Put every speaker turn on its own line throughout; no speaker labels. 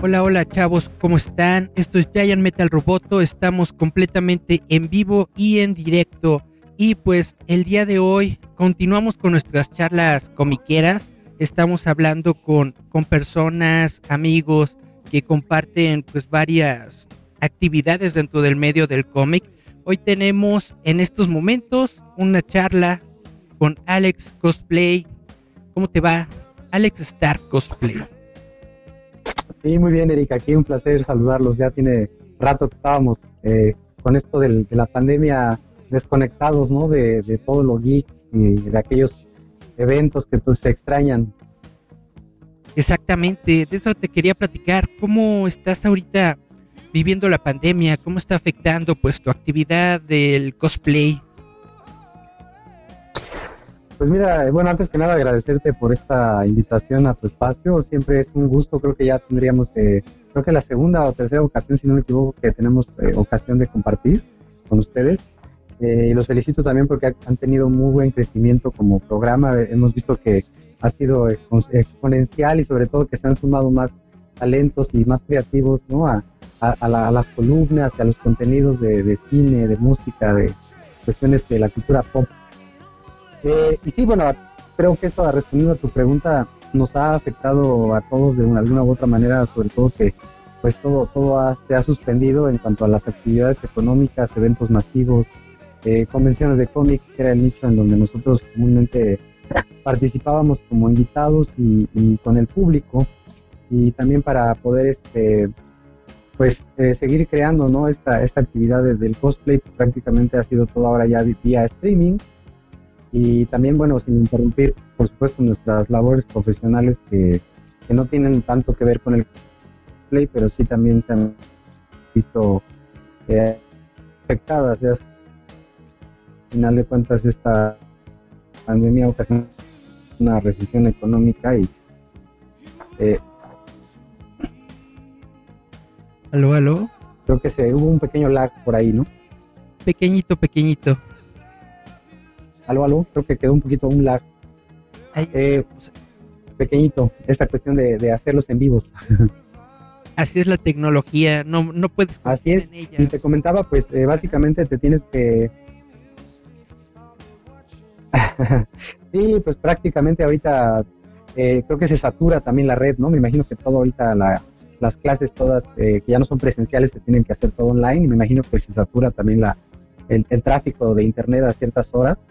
Hola, hola chavos, ¿cómo están? Esto es Giant Metal Roboto, estamos completamente en vivo y en directo. Y pues el día de hoy continuamos con nuestras charlas comiqueras. Estamos hablando con, con personas, amigos que comparten pues varias actividades dentro del medio del cómic. Hoy tenemos en estos momentos una charla con Alex Cosplay. ¿Cómo te va? Alex Star Cosplay.
Sí, muy bien, Erika. Aquí un placer saludarlos. Ya tiene rato que estábamos eh, con esto de la pandemia desconectados, ¿no? De, todo lo geek y de aquellos eventos que pues, se extrañan.
Exactamente, de eso te quería platicar. ¿Cómo estás ahorita viviendo la pandemia? ¿Cómo está afectando pues tu actividad del cosplay?
Pues mira, bueno, antes que nada agradecerte por esta invitación a tu espacio. Siempre es un gusto, creo que ya tendríamos, eh, creo que la segunda o tercera ocasión, si no me equivoco, que tenemos eh, ocasión de compartir con ustedes. Eh, y los felicito también porque han tenido muy buen crecimiento como programa. Hemos visto que ha sido exponencial y sobre todo que se han sumado más talentos y más creativos ¿no? a, las columnas, a los contenidos de cine, de música, de cuestiones de la cultura pop eh, y sí, bueno, creo que esto ha respondido a tu pregunta. Nos ha afectado a todos de una, alguna u otra manera, sobre todo que pues todo, todo se ha suspendido en cuanto a las actividades económicas, eventos masivos, eh, convenciones de cómic, que era el nicho en donde nosotros comúnmente participábamos como invitados y, con el público. Y también para poder este pues eh, seguir creando no esta esta actividad del cosplay pues, prácticamente ha sido todo ahora ya vía streaming y también, bueno, sin interrumpir, por supuesto, nuestras labores profesionales que, no tienen tanto que ver con el play, pero sí también se han visto eh, afectadas. Ya, al final de cuentas, esta pandemia ocasionó una recesión económica y... Eh,
aló, aló.
Creo que se hubo un pequeño lag por ahí, ¿no?
Pequeñito, pequeñito.
Aló, aló, creo que quedó un poquito un lag. Eh, pequeñito, esta cuestión de, hacerlos en vivos.
Así es la tecnología, no, no puedes.
Así es, y te comentaba, pues eh, básicamente te tienes que. sí, pues prácticamente ahorita eh, creo que se satura también la red, ¿no? Me imagino que todo ahorita, las clases todas que ya no son presenciales, se tienen que hacer todo online, y me imagino que se satura también la, el tráfico de internet a ciertas horas.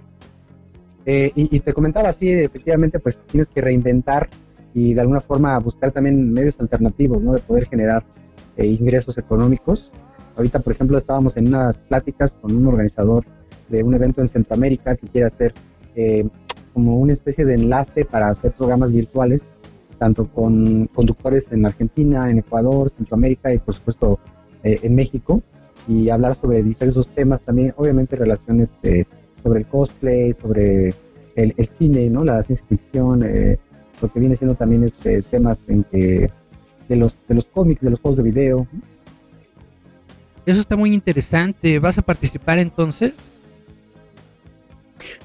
Eh, y, te comentaba así, efectivamente, pues tienes que reinventar y de alguna forma buscar también medios alternativos, ¿no? De poder generar eh, ingresos económicos. Ahorita, por ejemplo, estábamos en unas pláticas con un organizador de un evento en Centroamérica que quiere hacer eh, como una especie de enlace para hacer programas virtuales, tanto con conductores en Argentina, en Ecuador, Centroamérica y por supuesto en México, y hablar sobre diversos temas también, obviamente relaciones sobre el cosplay, sobre el, cine, ¿no? La ciencia ficción, eh, lo que viene siendo también este temas en que de los de los cómics, de los juegos de video.
Eso está muy interesante. ¿Vas a participar entonces?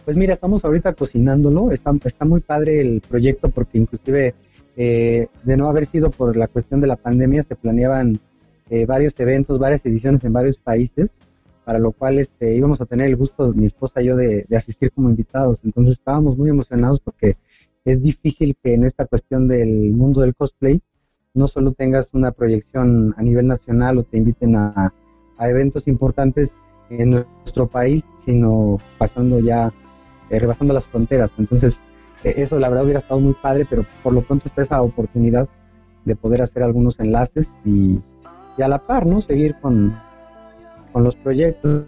Pues mira, estamos ahorita cocinándolo. Está, está muy padre el proyecto porque inclusive eh, de no haber sido por la cuestión de la pandemia se planeaban eh, varios eventos, varias ediciones en varios países para lo cual este, íbamos a tener el gusto, mi esposa y yo, de, asistir como invitados. Entonces estábamos muy emocionados porque es difícil que en esta cuestión del mundo del cosplay no solo tengas una proyección a nivel nacional o te inviten a, eventos importantes en nuestro país, sino pasando ya, eh, rebasando las fronteras. Entonces, eh, eso la verdad hubiera estado muy padre, pero por lo pronto está esa oportunidad de poder hacer algunos enlaces y, y a la par, ¿no? Seguir con, con los proyectos.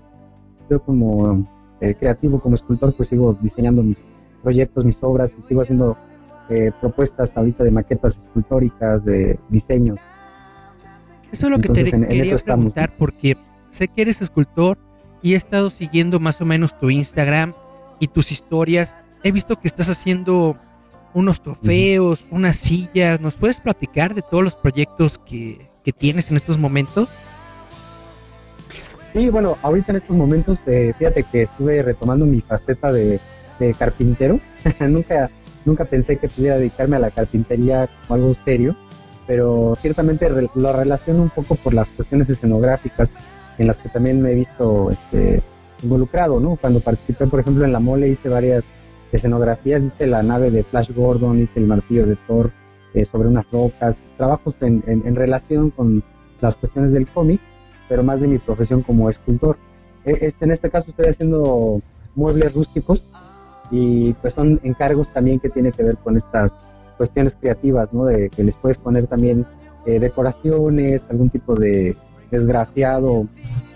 Yo como eh, creativo, como escultor, pues sigo diseñando mis proyectos, mis obras y sigo haciendo eh, propuestas ahorita de maquetas escultóricas, de diseños.
Eso es lo que te quería preguntar porque sé que eres escultor y he estado siguiendo más o menos tu Instagram y tus historias. He visto que estás haciendo unos trofeos, unas sillas. ¿Nos puedes platicar de todos los proyectos que, que tienes en estos momentos?
Sí, bueno, ahorita en estos momentos, eh, fíjate que estuve retomando mi faceta de, carpintero. nunca, nunca pensé que pudiera dedicarme a la carpintería como algo serio, pero ciertamente lo relaciono un poco por las cuestiones escenográficas en las que también me he visto este, involucrado, ¿no? Cuando participé, por ejemplo, en la mole hice varias escenografías, hice la nave de Flash Gordon, hice el martillo de Thor eh, sobre unas rocas, trabajos en, en relación con las cuestiones del cómic pero más de mi profesión como escultor. E, este, en este caso estoy haciendo muebles rústicos y pues son encargos también que tienen que ver con estas cuestiones creativas, ¿no? De que les puedes poner también eh, decoraciones, algún tipo de desgrafiado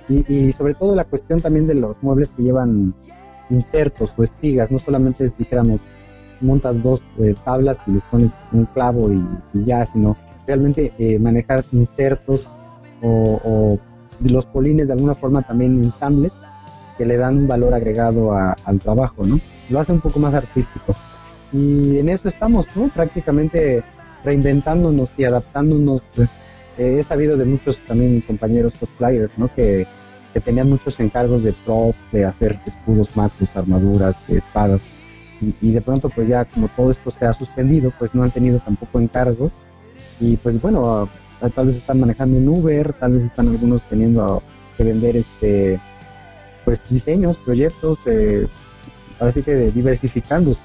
y, sobre todo la cuestión también de los muebles que llevan insertos o espigas, no solamente es, dijéramos, montas dos eh, tablas y les pones un clavo y, ya, sino realmente eh, manejar insertos o los polines de alguna forma también ensambles que le dan un valor agregado al trabajo, ¿no? Lo hace un poco más artístico. Y en eso estamos, ¿no? Prácticamente reinventándonos y adaptándonos. Eh, he sabido de muchos también compañeros cosplayers, ¿no? Que, que tenían muchos encargos de prop, de hacer escudos, mazos, armaduras, espadas. Y, y, de pronto, pues ya como todo esto se ha suspendido, pues no han tenido tampoco encargos. Y pues bueno, tal vez están manejando un Uber, tal vez están algunos teniendo que vender este pues diseños, proyectos, eh, así que diversificándose.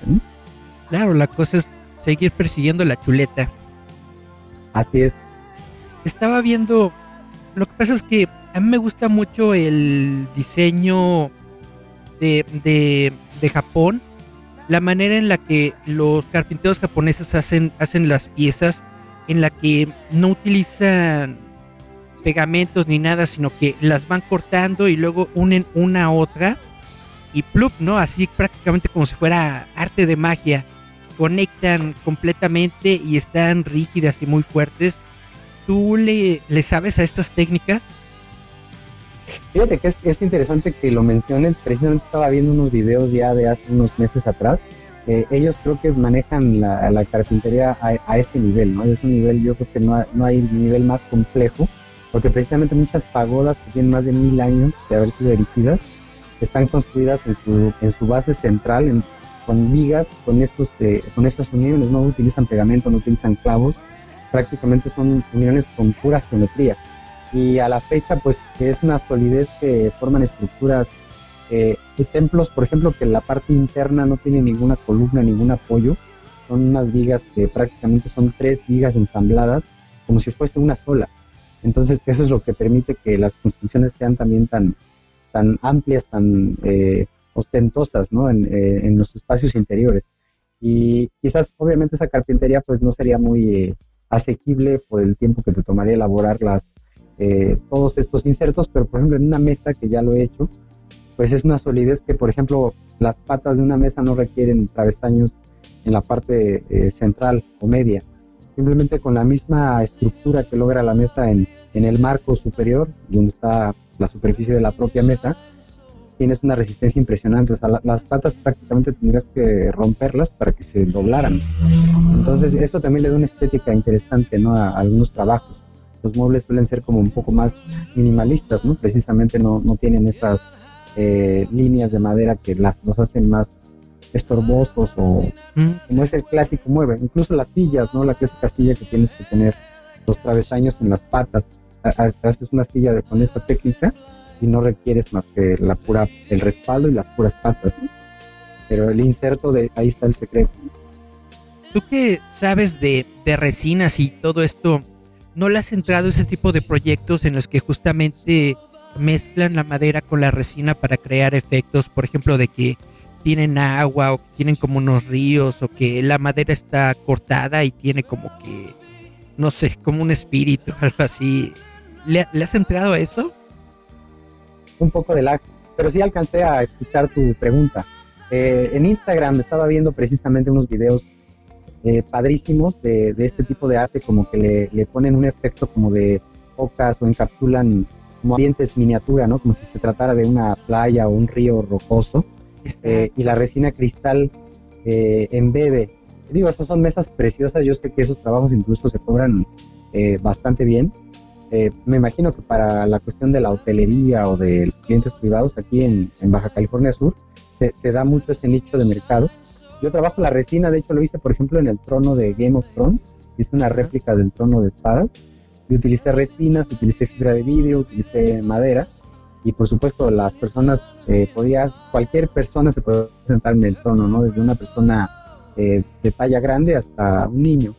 Claro, la cosa es seguir persiguiendo la chuleta.
Así es.
Estaba viendo, lo que pasa es que a mí me gusta mucho el diseño de, de, de Japón, la manera en la que los carpinteros japoneses hacen, hacen las piezas en la que no utilizan pegamentos ni nada, sino que las van cortando y luego unen una a otra y plup, ¿no? Así prácticamente como si fuera arte de magia. Conectan completamente y están rígidas y muy fuertes. ¿Tú le, le sabes a estas técnicas?
Fíjate que es, es interesante que lo menciones. Precisamente estaba viendo unos videos ya de hace unos meses atrás eh, ellos creo que manejan la, carpintería a, este nivel, ¿no? Es un nivel, yo creo que no, no hay nivel más complejo, porque precisamente muchas pagodas que tienen más de mil años de haber sido erigidas, están construidas en su, en su base central, con vigas, con, estos, eh, con estas uniones, no utilizan pegamento, no utilizan clavos, prácticamente son uniones con pura geometría. Y a la fecha, pues es una solidez que forman estructuras eh, hay templos, por ejemplo, que la parte interna no tiene ninguna columna, ningún apoyo. Son unas vigas que prácticamente son tres vigas ensambladas como si fuese una sola. Entonces, eso es lo que permite que las construcciones sean también tan, tan amplias, tan eh, ostentosas, ¿no? Eh, en, los espacios interiores. Y quizás, obviamente, esa carpintería pues no sería muy asequible por el tiempo que te tomaría elaborar las, todos estos insertos, pero por ejemplo en una mesa que ya lo he hecho, pues es una solidez que, por ejemplo, las patas de una mesa no requieren travesaños en la parte eh, central o media. Simplemente con la misma estructura que logra la mesa en, en el marco superior, donde está la superficie de la propia mesa, tienes una resistencia impresionante. O sea, las patas prácticamente tendrías que romperlas para que se doblaran. Entonces, eso también le da una estética interesante ¿no? a, a algunos trabajos. Los muebles suelen ser como un poco más minimalistas, ¿no? Precisamente no, no tienen esas eh, líneas de madera que las, los hacen más estorbosos o mm. como es el clásico mueble, incluso las sillas, ¿no? La clásica silla que tienes que tener los travesaños en las patas, haces una silla de, con esta técnica y no requieres más que la pura, el respaldo y las puras patas, pero el inserto de ahí está el secreto.
Tú que sabes de, de resinas y todo esto, ¿no le has entrado ese tipo de proyectos en los que justamente mezclan la madera con la resina para crear efectos, por ejemplo, de que tienen agua o que tienen como unos ríos o que la madera está cortada y tiene como que no sé, como un espíritu, algo así. ¿Le, has entrado a eso?
Un poco de lag, pero sí alcancé a escuchar tu pregunta. Eh, en Instagram estaba viendo precisamente unos videos eh, padrísimos de, este tipo de arte, como que le, le, ponen un efecto como de focas o encapsulan como ambientes miniatura, ¿no? Como si se tratara de una playa o un río rocoso. Eh, y la resina cristal eh, embebe. Digo, estas son mesas preciosas, yo sé que esos trabajos incluso se cobran eh, bastante bien. Eh, me imagino que para la cuestión de la hotelería o de clientes privados aquí en, Baja California Sur se, da mucho ese nicho de mercado. Yo trabajo la resina, de hecho lo hice por ejemplo en el trono de Game of Thrones, hice una réplica del trono de espadas y utilicé resinas, utilicé fibra de vidrio, utilicé madera y por supuesto las personas, eh, podía, cualquier persona se puede sentar en el trono, ¿no? Desde una persona eh, de talla grande hasta un niño.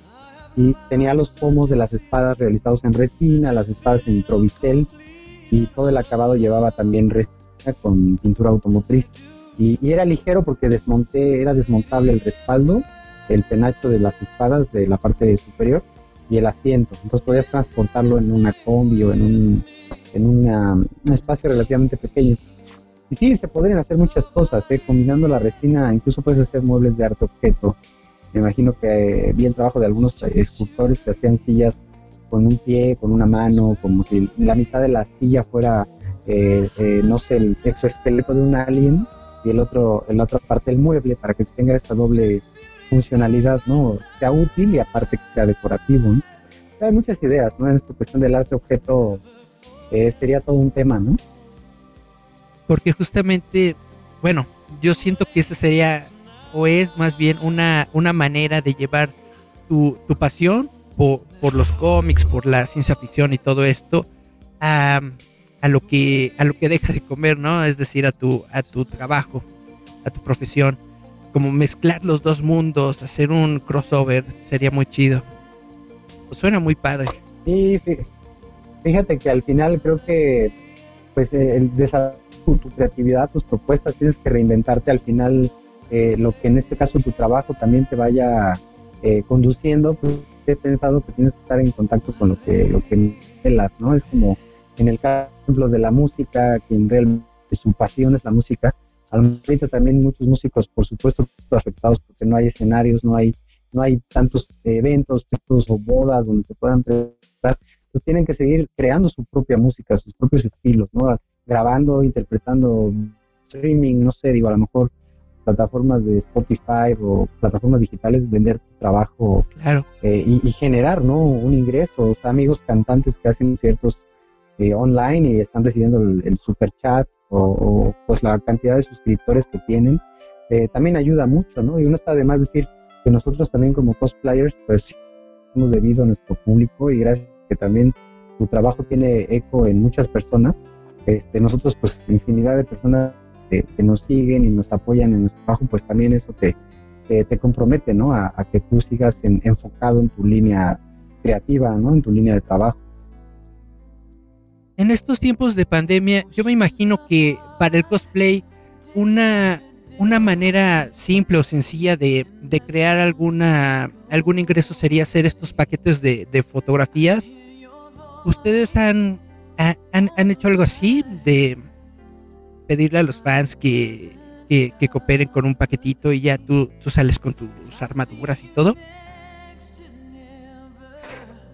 Y tenía los pomos de las espadas realizados en resina, las espadas en trovistel y todo el acabado llevaba también resina con pintura automotriz. Y, y, era ligero porque desmonté, era desmontable el respaldo, el penacho de las espadas de la parte superior y el asiento. Entonces podías transportarlo en una combi o en un en un espacio relativamente pequeño. Y sí, se podrían hacer muchas cosas, ¿eh? combinando la resina, incluso puedes hacer muebles de arte objeto. Me imagino que vi el trabajo de algunos escultores que hacían sillas con un pie, con una mano, como si la mitad de la silla fuera, eh, eh, no sé, el exoesqueleto de un alien y el otro, la otra parte del mueble para que tenga esta doble funcionalidad, ¿no? Sea útil y aparte que sea decorativo, Hay muchas ideas, ¿no? En esta cuestión del arte objeto sería todo un tema, ¿no?
Porque justamente, bueno, yo siento que esa sería, o es más bien una, una manera de llevar tu, pasión por, por, los cómics, por la ciencia ficción y todo esto a, a, lo que, a lo que deja de comer, ¿no? Es decir, a tu, a tu trabajo, a tu profesión. Como mezclar los dos mundos, hacer un crossover, sería muy chido. Suena muy padre.
Sí, fíjate que al final creo que pues eh, el desarrollo tu, creatividad, tus propuestas, tienes que reinventarte al final eh, lo que en este caso tu trabajo también te vaya eh, conduciendo, pues he pensado que tienes que estar en contacto con lo que lo que ¿no? Es como en el caso de la música, quien realmente su pasión es la música, ahorita también muchos músicos, por supuesto, afectados porque no hay escenarios, no hay no hay tantos eventos, o bodas donde se puedan presentar pues tienen que seguir creando su propia música, sus propios estilos, ¿no? Grabando, interpretando, streaming, no sé, digo, a lo mejor plataformas de Spotify o plataformas digitales, vender tu trabajo
claro.
Eh, y, generar, ¿no? Un ingreso. O sea, amigos cantantes que hacen ciertos eh, online y están recibiendo el, super chat o, pues la cantidad de suscriptores que tienen, eh, también ayuda mucho, ¿no? Y uno está además decir que nosotros también como cosplayers, pues hemos debido a nuestro público y gracias que también tu trabajo tiene eco en muchas personas. Este, nosotros, pues, infinidad de personas que, nos siguen y nos apoyan en nuestro trabajo, pues también eso te, te, compromete, ¿no? A, que tú sigas enfocado en tu línea creativa, ¿no? En tu línea de trabajo.
En estos tiempos de pandemia, yo me imagino que para el cosplay, una, una manera simple o sencilla de, de crear alguna, algún ingreso sería hacer estos paquetes de, fotografías ¿Ustedes han, han, hecho algo así de pedirle a los fans que, que, cooperen con un paquetito y ya tú, tú sales con tus armaduras y todo?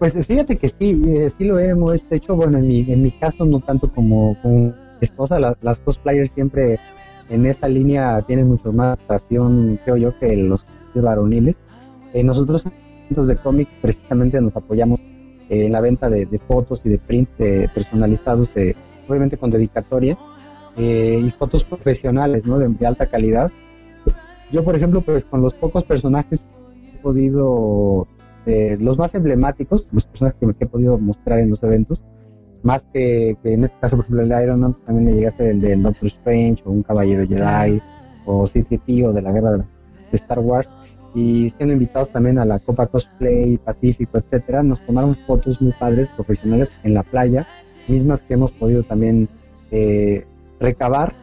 Pues fíjate que sí, eh, sí lo hemos hecho. Bueno, en mi, en mi caso no tanto como con esposa, las cosplayers siempre en esa línea tienen mucho más pasión, creo yo, que los varoniles. Eh, nosotros de cómic precisamente nos apoyamos en eh, la venta de, fotos y de prints personalizados, de, obviamente con dedicatoria, eh, y fotos profesionales, ¿no? De, alta calidad. Yo, por ejemplo, pues con los pocos personajes que he podido, eh, los más emblemáticos, los personajes que, he podido mostrar en los eventos, más que, en este caso, por ejemplo, el de Iron Man, pues, también le llegué a ser el del Doctor Strange, o un Caballero Jedi, o C-3PO o de la guerra de Star Wars y siendo invitados también a la Copa Cosplay Pacífico, etcétera, nos tomaron fotos muy padres, profesionales en la playa, mismas que hemos podido también eh, recabar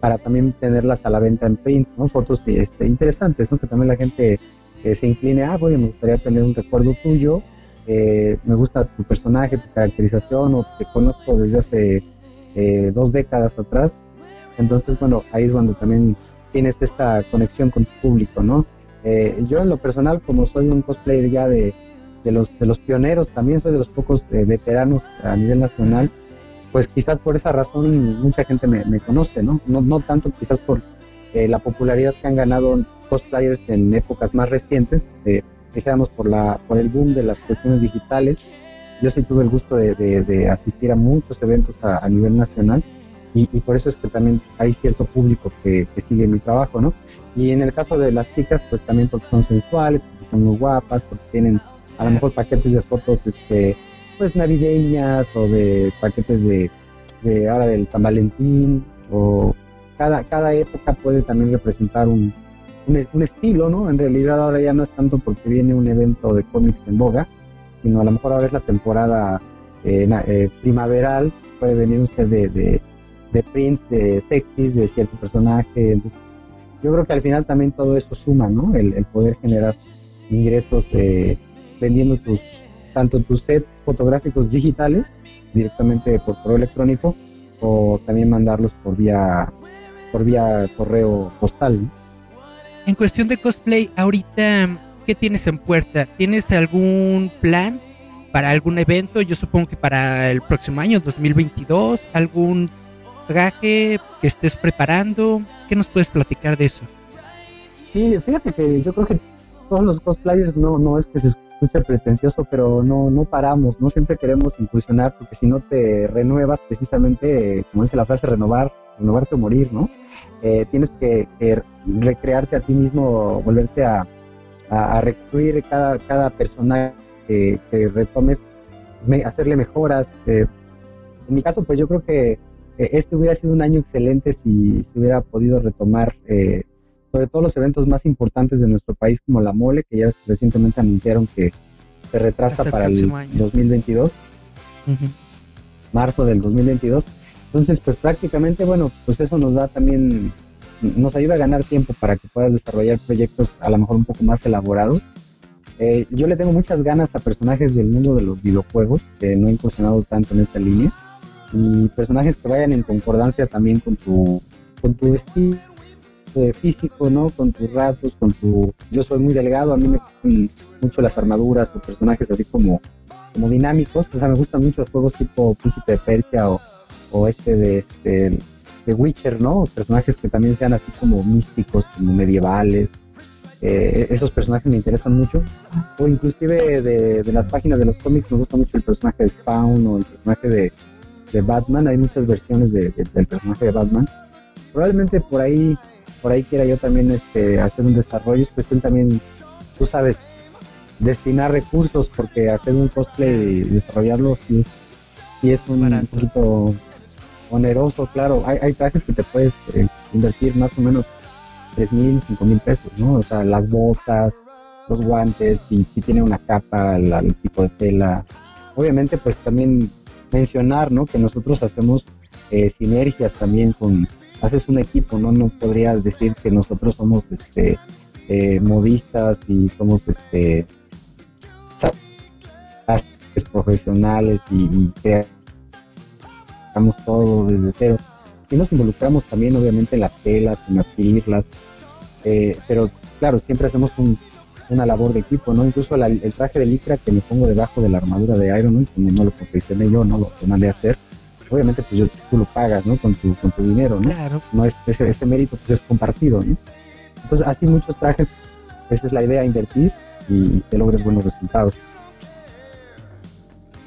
para también tenerlas a la venta en print, ¿no? Fotos este, interesantes, ¿no? Que también la gente eh, se incline, ah, bueno, me gustaría tener un recuerdo tuyo eh, me gusta tu personaje, tu caracterización, o te conozco desde hace eh, dos décadas atrás. Entonces, bueno, ahí es cuando también tienes esa conexión con tu público, ¿no? Eh, yo en lo personal, como soy un cosplayer ya de, de, los, de los pioneros, también soy de los pocos veteranos a nivel nacional, pues quizás por esa razón mucha gente me, me conoce, ¿no? ¿no? No tanto quizás por la popularidad que han ganado cosplayers en épocas más recientes, dijéramos por, la, por el boom de las cuestiones digitales. Yo sí tuve el gusto de, asistir a muchos eventos a, nivel nacional y, por eso es que también hay cierto público que, sigue mi trabajo, ¿no? Y en el caso de las chicas, pues también porque son sensuales, porque son muy guapas, porque tienen a lo mejor paquetes de fotos, este, pues navideñas o de paquetes de, de ahora del San Valentín o cada, cada época puede también representar un, un, estilo, ¿no? En realidad ahora ya no es tanto porque viene un evento de cómics en boga, sino a lo mejor ahora es la temporada eh, eh, primaveral, puede venir usted de, de, de prints, de sexys, de cierto personaje. Yo creo que al final también todo eso suma, ¿no? El, poder generar ingresos eh, vendiendo tus, tanto tus sets fotográficos digitales directamente por correo electrónico o también mandarlos por vía por vía correo postal. ¿no?
En cuestión de cosplay, ahorita, ¿qué tienes en puerta? ¿Tienes algún plan para algún evento? Yo supongo que para el próximo año, 2022, algún traje que estés preparando. ¿Qué nos puedes platicar de eso?
Sí, fíjate que yo creo que todos los cosplayers no, no es que se escuche pretencioso, pero no, no paramos, no siempre queremos incursionar porque si no te renuevas precisamente, como dice la frase, renovar, renovarte o morir, ¿no? Eh, tienes que, recrearte a ti mismo, volverte a, a, recluir cada, cada personaje que, retomes, hacerle mejoras. Eh, en mi caso, pues yo creo que eh, este hubiera sido un año excelente si se hubiera podido retomar, sobre todo los eventos más importantes de nuestro país, como la Mole, que ya recientemente anunciaron que se retrasa para el, 2022, marzo del 2022 entonces, pues prácticamente, bueno, pues eso nos da también, nos ayuda a ganar tiempo para que puedas desarrollar proyectos a lo mejor un poco más elaborados. Eh, yo le tengo muchas ganas a personajes del mundo de los videojuegos, que no he incursionado tanto en esta línea, y personajes que vayan en concordancia también con tu, con tu estilo físico, ¿no? Con tus rasgos, con tu... Yo soy muy delgado, a mí me gustan mucho las armaduras o personajes así como, como dinámicos, o sea, me gustan mucho los juegos tipo Príncipe de Persia o o este de este de Witcher, ¿no? Personajes que también sean así como místicos, como medievales. Eh, esos personajes me interesan mucho. O inclusive de, de, las páginas de los cómics me gusta mucho el personaje de Spawn o el personaje de, de Batman. Hay muchas versiones de, del personaje de Batman. Probablemente por ahí, por ahí quiera yo también este, hacer un desarrollo. Es cuestión también, tú sabes, destinar recursos porque hacer un cosplay y desarrollarlo sí es, sí es un, un poquito oneroso, claro. Hay, hay trajes que te puedes eh, invertir más o menos tres mil, cinco mil pesos, ¿no? O sea, las botas, los guantes, y si tiene una capa, el tipo de tela. Obviamente, pues también mencionar, ¿no? Que nosotros hacemos eh, sinergias también con, haces un equipo, ¿no? No podrías decir que nosotros somos, este, eh, modistas y somos, este, profesionales y, y todo desde cero. Y nos involucramos también, obviamente, en las telas, en adquirirlas. Eh, pero claro, siempre hacemos una labor de equipo, ¿no? Incluso el traje de licra que me pongo debajo de la armadura de Iron Man, como no lo confeccioné yo, no lo, mandé a hacer, obviamente pues yo, tú lo pagas, ¿no? Con tu, con tu dinero, ¿no? No es, ese, ese mérito pues es compartido, ¿no? Entonces, así muchos trajes, esa es la idea, invertir y que logres buenos resultados.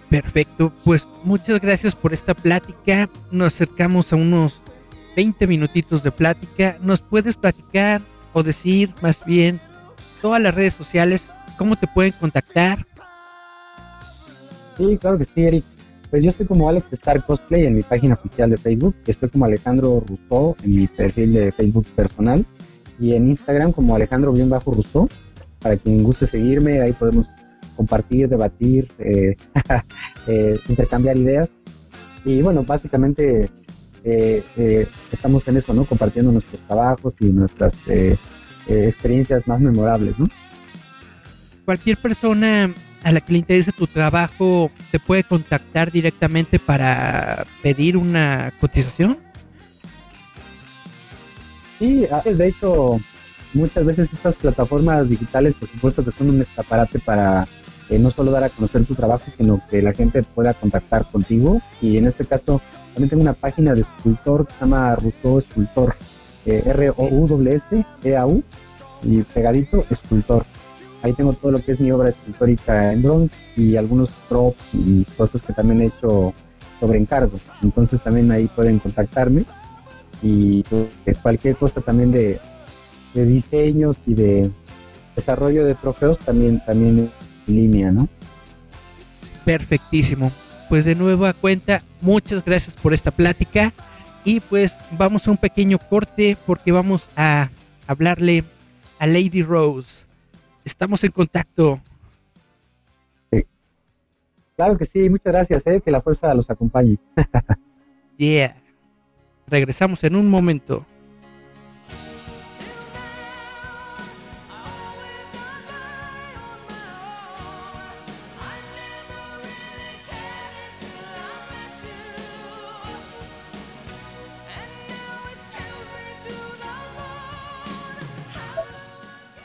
Perfecto, pues muchas gracias por esta plática. Nos acercamos a unos 20 minutitos de plática. ¿Nos puedes platicar o decir más bien todas las redes sociales, cómo te pueden contactar?
Sí, claro que sí, Eric. Pues yo estoy como Alex Star Cosplay en mi página oficial de Facebook. Estoy como Alejandro Rousseau en mi perfil de Facebook personal. Y en Instagram como Alejandro-Rousseau. Para quien guste seguirme, ahí podemos compartir, debatir, eh, eh, intercambiar ideas. Y bueno, básicamente eh, estamos en eso, ¿no? Compartiendo nuestros trabajos y nuestras experiencias más memorables, ¿no?
Cualquier persona a la que le interese tu trabajo te puede contactar directamente para pedir una cotización?
Sí, de hecho, muchas veces estas plataformas digitales, por supuesto, que son un escaparate para eh, no solo dar a conocer tu trabajo, sino que la gente pueda contactar contigo. Y en este caso, también tengo una página de escultor que se llama Rousseau Escultor, eh, R-O-U-S-E-A-U, y pegadito, escultor. Ahí tengo todo lo que es mi obra escultórica en bronce y algunos props y cosas que también he hecho sobre encargo. Entonces también ahí pueden contactarme y pues, cualquier cosa también de, de diseños y de desarrollo de trofeos también, también línea, ¿no?
Perfectísimo. Pues de nuevo a cuenta, muchas gracias por esta plática y pues vamos a un pequeño corte porque vamos a hablarle a Lady Rose. Estamos en contacto.
Claro que sí, muchas gracias, eh, que la fuerza los acompañe.
yeah. Regresamos en un momento.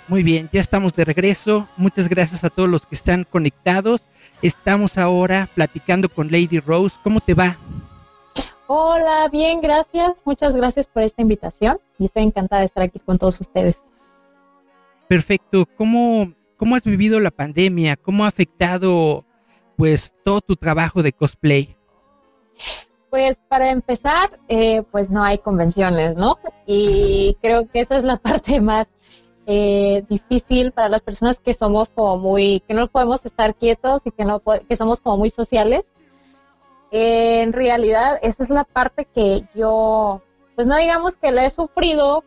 Muy bien, ya estamos de regreso. Muchas gracias a todos los que están conectados. Estamos ahora platicando con Lady Rose. ¿Cómo te va?
Hola, bien, gracias. Muchas gracias por esta invitación y estoy encantada de estar aquí con todos ustedes.
Perfecto. ¿Cómo, cómo has vivido la pandemia? ¿Cómo ha afectado pues todo tu trabajo de cosplay?
Pues para empezar, eh, pues no hay convenciones, ¿no? Y creo que esa es la parte más eh, difícil para las personas que somos como muy, que no podemos estar quietos y que no que somos como muy sociales. en realidad, esa es la parte que yo, pues no digamos que la he sufrido,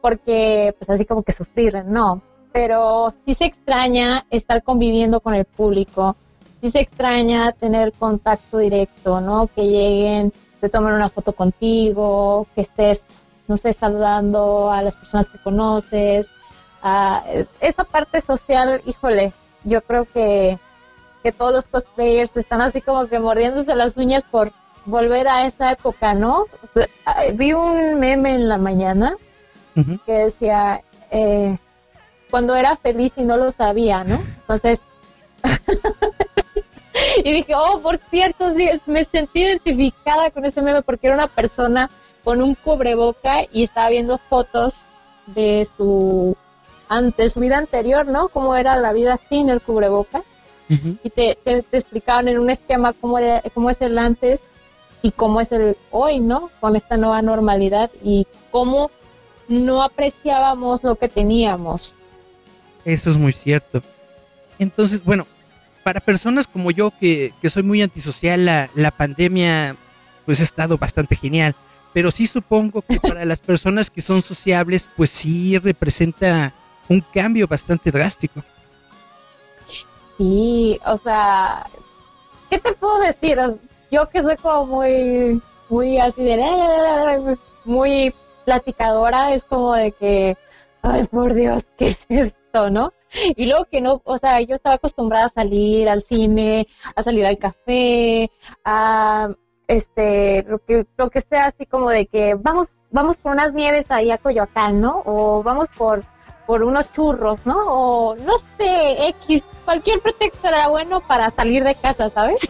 porque pues así como que sufrir, no, pero sí se extraña estar conviviendo con el público, sí se extraña tener contacto directo, ¿no? Que lleguen, se tomen una foto contigo, que estés, no sé, saludando a las personas que conoces, esa parte social, híjole, yo creo que, que todos los cosplayers están así como que mordiéndose las uñas por volver a esa época, ¿no? vi un meme en la mañana que decía, eh, cuando era feliz y no lo sabía, ¿no? Entonces, y dije, oh, por cierto, sí, me sentí identificada con ese meme porque era una persona con un cubreboca y estaba viendo fotos de su ante su vida anterior, ¿no? Cómo era la vida sin el cubrebocas. Y te, explicaban en un esquema cómo, era, cómo es el antes y cómo es el hoy, ¿no? Con esta nueva normalidad y cómo no apreciábamos lo que teníamos.
Eso es muy cierto. Entonces, bueno, para personas como yo que, que soy muy antisocial, la, la pandemia pues ha estado bastante genial. Pero sí supongo que para las personas que son sociables, pues sí representa un cambio bastante drástico.
Sí, o sea, ¿qué te puedo decir? Yo que soy como muy, muy así de, muy platicadora, es como de que, ay, por Dios, ¿qué es esto, no? Y luego que no, o sea, yo estaba acostumbrada a salir al cine, a salir al café, a este, lo que, lo que sea así como de que vamos, vamos por unas nieves ahí a Coyoacán, ¿no? O vamos por por unos churros, ¿no? O no sé, X, cualquier pretexto era bueno para salir de casa, ¿sabes?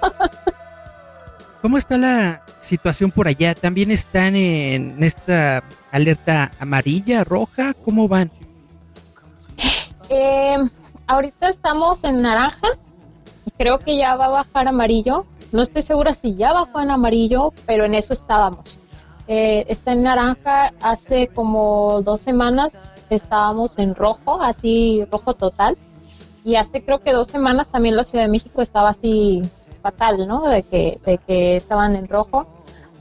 ¿Cómo está la situación por allá? ¿También están en esta alerta amarilla, roja? ¿Cómo van?
Eh, ahorita estamos en naranja. Creo que ya va a bajar amarillo. No estoy segura si ya bajó en amarillo, pero en eso estábamos. Eh, está en naranja. Hace como dos semanas estábamos en rojo, así rojo total. Y hace creo que dos semanas también la Ciudad de México estaba así fatal, ¿no? De que, de que estaban en rojo.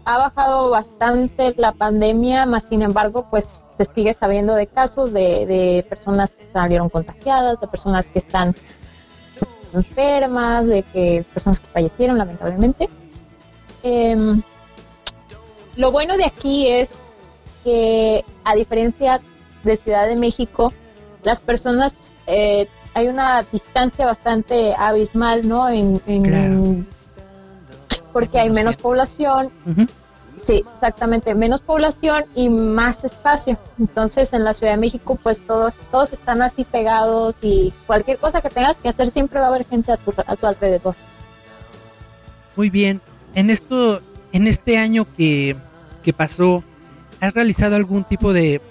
Ha bajado bastante la pandemia, más sin embargo, pues se sigue sabiendo de casos de, de personas que salieron contagiadas, de personas que están enfermas, de que personas que fallecieron lamentablemente. Eh, lo bueno de aquí es que, a diferencia de Ciudad de México, las personas eh, hay una distancia bastante abismal, ¿no? En, Porque hay menos población. Sí, exactamente, menos población y más espacio. Entonces en la Ciudad de México pues todos todos están así pegados y cualquier cosa que tengas que hacer siempre va a haber gente a tu, a tu alrededor.
Muy bien. En esto en este año que, que pasó, ¿has realizado algún tipo de,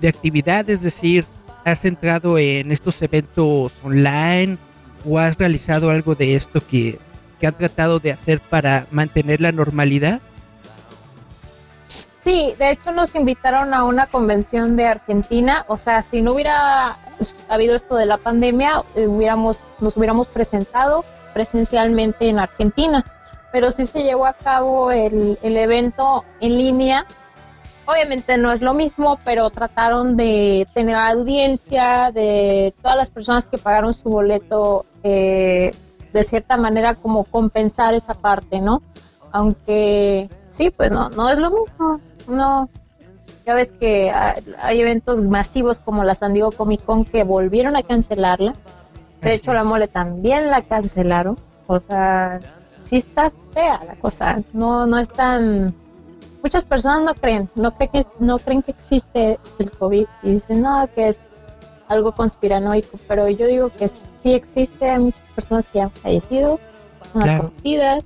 de actividad? Es decir, ¿has entrado en estos eventos online o has realizado algo de esto que, que han tratado de hacer para mantener la normalidad?
Sí, de hecho nos invitaron a una convención de Argentina, o sea, si no hubiera habido esto de la pandemia, eh, hubiéramos, nos hubiéramos presentado presencialmente en Argentina, pero sí se llevó a cabo el, el evento en línea. Obviamente no es lo mismo, pero trataron de tener audiencia de todas las personas que pagaron su boleto, eh, de cierta manera como compensar esa parte, ¿no? Aunque sí, pues no, no es lo mismo no, ya ves que hay eventos masivos como la San Diego Comic Con que volvieron a cancelarla. De hecho, la mole también la cancelaron. O sea, sí está fea la cosa. No, no es tan. Muchas personas no creen, no creen que no creen que existe el COVID y dicen no que es algo conspiranoico, pero yo digo que sí existe. Hay muchas personas que han fallecido, personas conocidas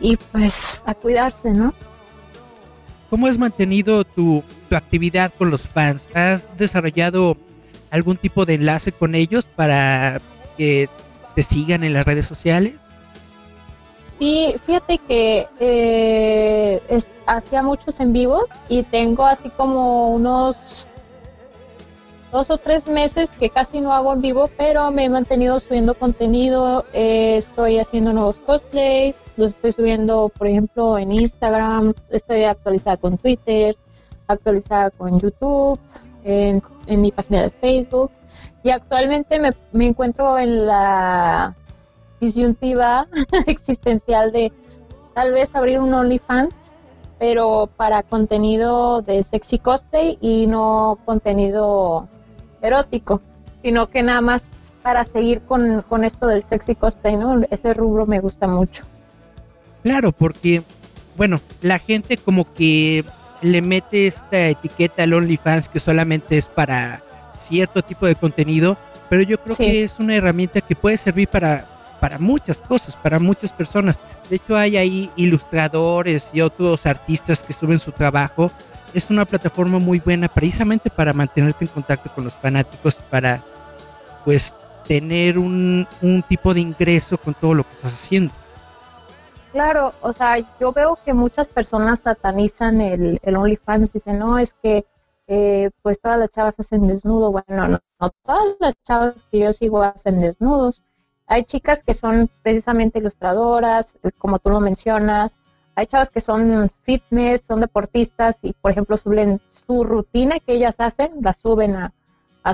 y pues a cuidarse, ¿no?
¿Cómo has mantenido tu, actividad con los fans? ¿Has desarrollado algún tipo de enlace con ellos para que te sigan en las redes sociales?
Sí, fíjate que eh, hacía muchos en vivos y tengo así como unos dos o tres meses que casi no hago en vivo, pero me he mantenido subiendo contenido, eh, estoy haciendo nuevos cosplays, los estoy subiendo, por ejemplo, en Instagram, estoy actualizada con Twitter, actualizada con YouTube, en, mi página de Facebook, y actualmente me, me encuentro en la disyuntiva existencial de tal vez abrir un OnlyFans pero para contenido de sexy cosplay y no contenido erótico, sino que nada más para seguir con, con esto del sexy cosplay, ¿no? Ese rubro me gusta mucho.
Claro, porque, bueno, la gente como que le mete esta etiqueta al OnlyFans que solamente es para cierto tipo de contenido, pero yo creo que es una herramienta que puede servir para, para muchas cosas, para muchas personas. De hecho, hay ahí ilustradores y otros artistas que suben su trabajo es una plataforma muy buena precisamente para mantenerte en contacto con los fanáticos, para pues tener un, tipo de ingreso con todo lo que estás haciendo.
Claro, o sea, yo veo que muchas personas satanizan el, el OnlyFans, dicen, no, es que eh, pues todas las chavas hacen desnudo. Bueno, no, no todas las chavas que yo sigo hacen desnudos. Hay chicas que son precisamente ilustradoras, como tú lo mencionas, hay chavas que son fitness, son deportistas y, por ejemplo, suben su rutina que ellas hacen, la suben a,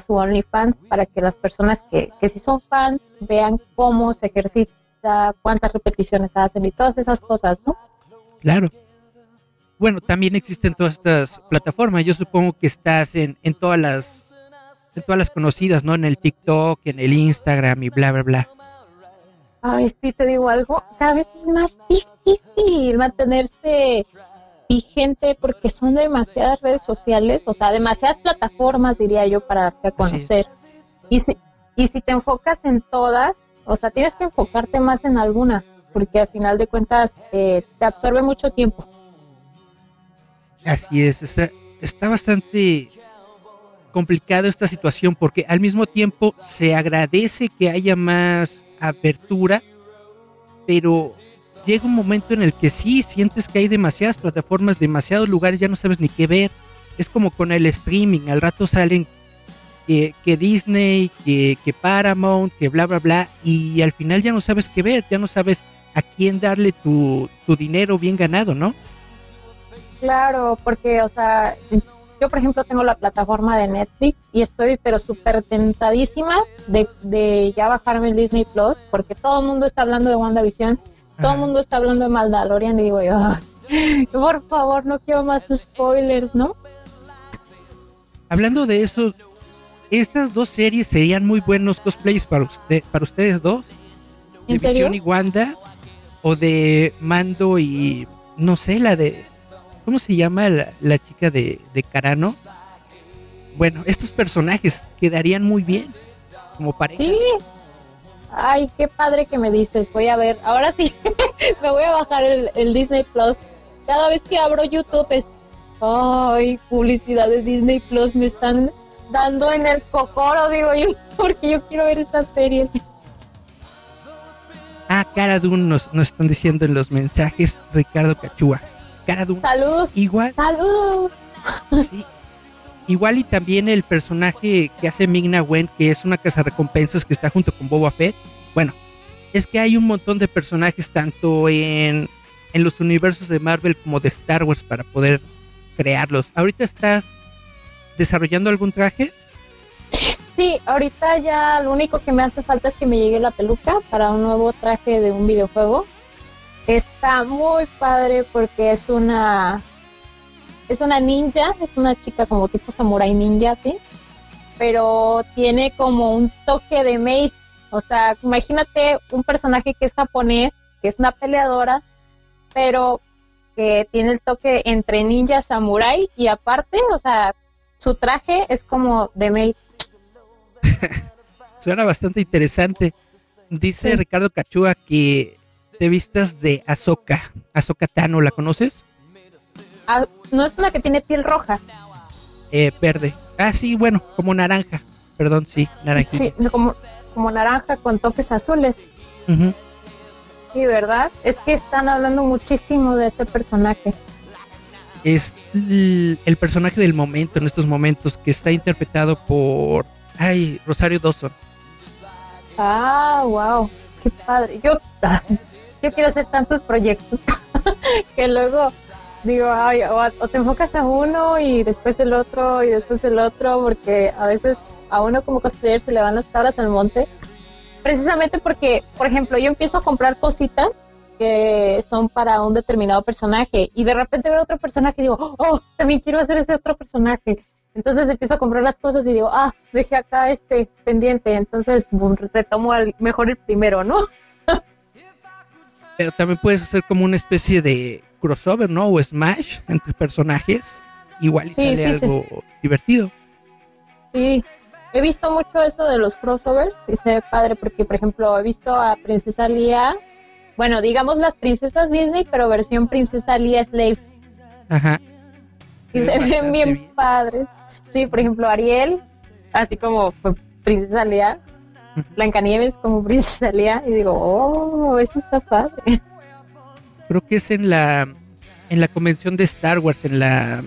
su OnlyFans para que las personas que, que si son fans vean cómo se ejercita, cuántas repeticiones hacen y todas esas cosas, ¿no?
Claro. Bueno, también existen todas estas plataformas. Yo supongo que estás en, en todas las en todas las conocidas, ¿no? En el TikTok, en el Instagram y bla, bla, bla.
Ay, sí, te digo algo, cada vez es más difícil mantenerse vigente porque son demasiadas redes sociales, o sea, demasiadas plataformas, diría yo, para darte a conocer. Y, si, y si te enfocas en todas, o sea, tienes que enfocarte más en alguna, porque al final de cuentas eh, te absorbe mucho tiempo.
Así es, está, está bastante complicado esta situación porque al mismo tiempo se agradece que haya más apertura, pero llega un momento en el que sí sientes que hay demasiadas plataformas, demasiados lugares, ya no sabes ni qué ver. Es como con el streaming, al rato salen que, Disney, que, que, Paramount, que bla, bla, bla, y al final ya no sabes qué ver, ya no sabes a quién darle tu, tu dinero bien ganado, ¿no?
Claro, porque, o sea, yo, por ejemplo, tengo la plataforma de Netflix y estoy pero súper tentadísima de, ya bajarme el Disney Plus porque todo el mundo está hablando de WandaVision, todo el mundo está hablando de Mandalorian y digo yo, por favor, no quiero más spoilers, ¿no?
Hablando de eso, estas dos series serían muy buenos cosplays para usted, para ustedes dos. De. Visión y Wanda o de Mando y no sé, la de ¿cómo se llama la, la chica de, de Carano? Bueno, estos personajes quedarían muy bien como pareja.
Sí. Ay, qué padre que me dices. Voy a ver. Ahora sí, me voy a bajar el, el Disney Plus. Cada vez que abro YouTube es. Ay, publicidad de Disney Plus. Me están dando en el cocoro, digo yo, porque yo quiero ver estas series.
Ah, Cara Dune nos, nos están diciendo en los mensajes Ricardo Cachúa. Cara Dune.
Saludos.
Igual,
Saludos.
sí. Igual y también el personaje que hace Migna Wen, que es una cazarrecompensas que está junto con Boba Fett. Bueno, es que hay un montón de personajes tanto en, en los universos de Marvel como de Star Wars para poder crearlos. ¿Ahorita estás desarrollando algún traje?
Sí, ahorita ya lo único que me hace falta es que me llegue la peluca para un nuevo traje de un videojuego. Está muy padre porque es una es una ninja, es una chica como tipo samurai ninja, ¿sí? Pero tiene como un toque de maid. O sea, imagínate un personaje que es japonés, que es una peleadora, pero que tiene el toque entre ninja samurai y aparte, o sea, su traje es como de maid.
Suena bastante interesante. Dice
Sí.
Ricardo Cachúa que te vistas de Ahsoka. Ahsoka Tano, ¿la conoces?
Ah, no es una que tiene piel roja.
Eh, verde. Ah, sí, bueno, como naranja. Perdón, sí, naranja.
Sí, como, como naranja con toques azules. Sí, ¿verdad? Es que están hablando muchísimo de ese personaje.
Es el personaje del momento, en estos momentos, que está interpretado por... Ay, Rosario Dawson.
Ah, wow, qué padre. Yo, yo quiero hacer tantos proyectos que luego digo, ay, o, te enfocas a uno y después el otro y después el otro, porque a veces a uno como cosplayer se le van las cabras al monte. Precisamente porque, por ejemplo, yo empiezo a comprar cositas que son para un determinado personaje y de repente veo otro personaje y digo, oh, también quiero hacer ese otro personaje. Entonces empiezo a comprar las cosas y digo, ah, dejé acá este pendiente, entonces retomo al, mejor el primero, ¿no?
Pero también puedes hacer como una especie de crossover, ¿no? O smash entre personajes. Igual y
Sí,
sale
sí, sí.
algo divertido.
Sí, he visto mucho eso de los crossovers y se ve padre porque, por ejemplo, he visto a Princesa Lía, bueno, digamos las princesas Disney, pero versión Princesa Lía Slave.
Ajá.
Y
Se
se
ve
ven bien,
bien.
padres. Sí, por ejemplo, Ariel, así como fue Princesa Lía, Blancanieves como Princesa y digo, oh, eso está padre.
Creo que es en la en la convención de Star Wars, en la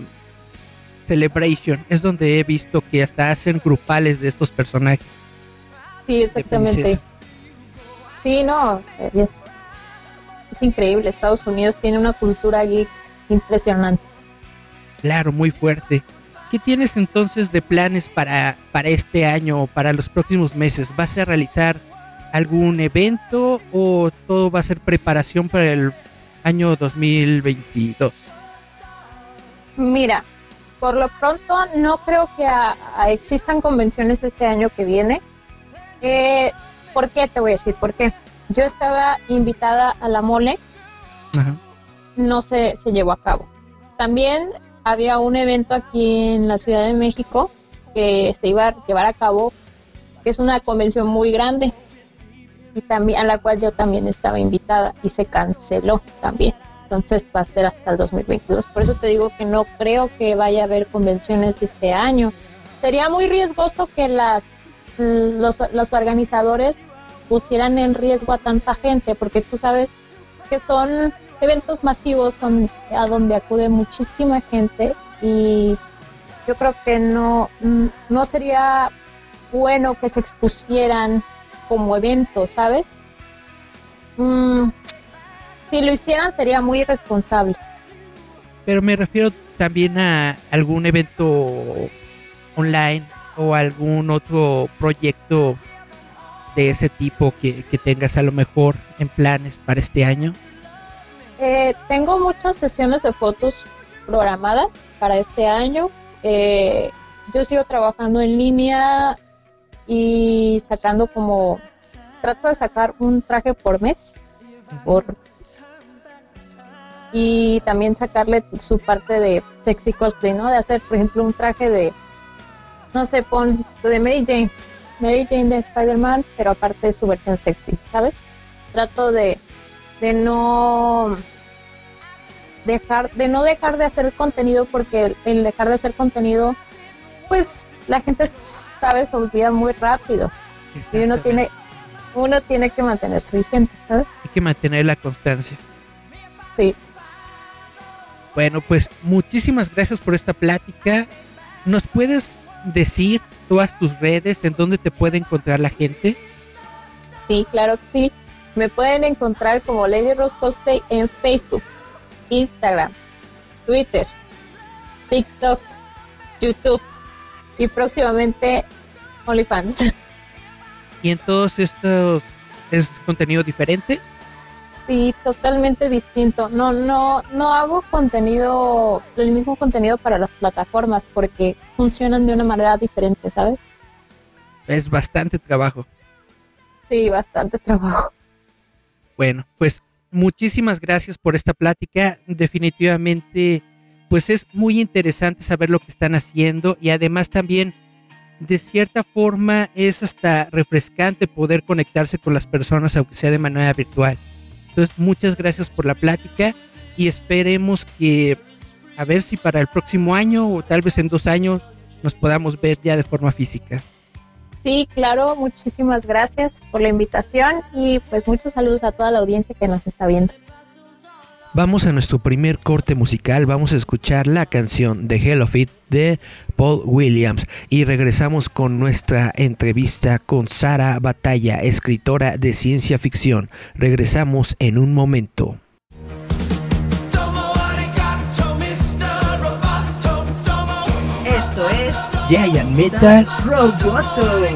Celebration, es donde he visto que hasta hacen grupales de estos personajes.
Sí, exactamente. Sí, no, es, es increíble. Estados Unidos tiene una cultura geek impresionante.
Claro, muy fuerte. ¿Qué tienes entonces de planes para, para este año o para los próximos meses? ¿Vas a realizar algún evento o todo va a ser preparación para el año 2022?
Mira, por lo pronto no creo que a- a- existan convenciones este año que viene. Eh, ¿Por qué? Te voy a decir por qué. Yo estaba invitada a la mole,
Ajá.
no se, se llevó a cabo. También había un evento aquí en la Ciudad de México que se iba a llevar a cabo, que es una convención muy grande y también a la cual yo también estaba invitada y se canceló también. Entonces va a ser hasta el 2022. Por eso te digo que no creo que vaya a haber convenciones este año. Sería muy riesgoso que las los, los organizadores pusieran en riesgo a tanta gente, porque tú sabes que son eventos masivos son a donde acude muchísima gente y yo creo que no, no sería bueno que se expusieran como evento, ¿sabes? Mm, si lo hicieran sería muy irresponsable.
Pero me refiero también a algún evento online o algún otro proyecto de ese tipo que, que tengas a lo mejor en planes para este año.
Eh, tengo muchas sesiones de fotos programadas para este año. Eh, yo sigo trabajando en línea y sacando como, trato de sacar un traje por mes, por y también sacarle su parte de sexy cosplay, ¿no? De hacer, por ejemplo, un traje de, no sé, pon de Mary Jane, Mary Jane de Spider-Man, pero aparte su versión sexy, ¿sabes? Trato de, de no dejar, de no dejar de hacer contenido porque el, dejar de hacer contenido, pues la gente, sabe, se olvida muy rápido. Y uno tiene, uno tiene que mantenerse vigente, ¿sabes?
Hay que mantener la constancia.
Sí.
Bueno, pues muchísimas gracias por esta plática. ¿Nos puedes decir todas tus redes en dónde te puede encontrar la gente?
Sí, claro que sí. Me pueden encontrar como Lady Rose Cosplay en Facebook, Instagram, Twitter, TikTok, YouTube y próximamente OnlyFans.
¿Y en todos estos es contenido diferente?
Sí, totalmente distinto. No, no, no hago contenido, el mismo contenido para las plataformas porque funcionan de una manera diferente, ¿sabes?
Es bastante trabajo.
Sí, bastante trabajo.
Bueno, pues muchísimas gracias por esta plática. Definitivamente, pues es muy interesante saber lo que están haciendo y además también, de cierta forma, es hasta refrescante poder conectarse con las personas, aunque sea de manera virtual. Entonces, muchas gracias por la plática y esperemos que a ver si para el próximo año o tal vez en dos años nos podamos ver ya de forma física.
Sí, claro, muchísimas gracias por la invitación y pues muchos saludos a toda la audiencia que nos está viendo.
Vamos a nuestro primer corte musical, vamos a escuchar la canción de Hell of It de Paul Williams y regresamos con nuestra entrevista con Sara Batalla, escritora de ciencia ficción. Regresamos en un momento.
Esto es
Giant Metal
Roboto.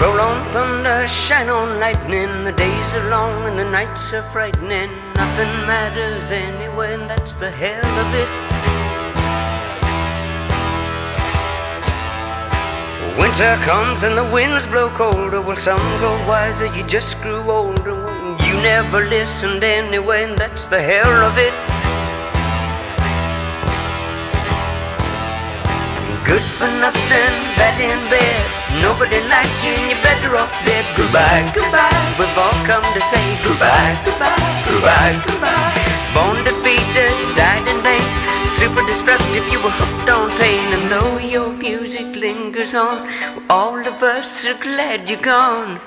Roll on thunder, shine on lightning. The days are long and the nights are frightening. Nothing matters anyway, and that's the hell of it. Winter comes and the winds blow colder. Well, some grow wiser, you just grew older. You never listened anyway, and that's the hell of it. Good for nothing, bad in bed. Nobody likes you, and you're better off dead. Goodbye, goodbye. We've all come to say goodbye, goodbye, goodbye, goodbye. Born defeated, died in vain. Super destructive, you were hooked on pain. And though your music lingers on, all of us are glad you're gone.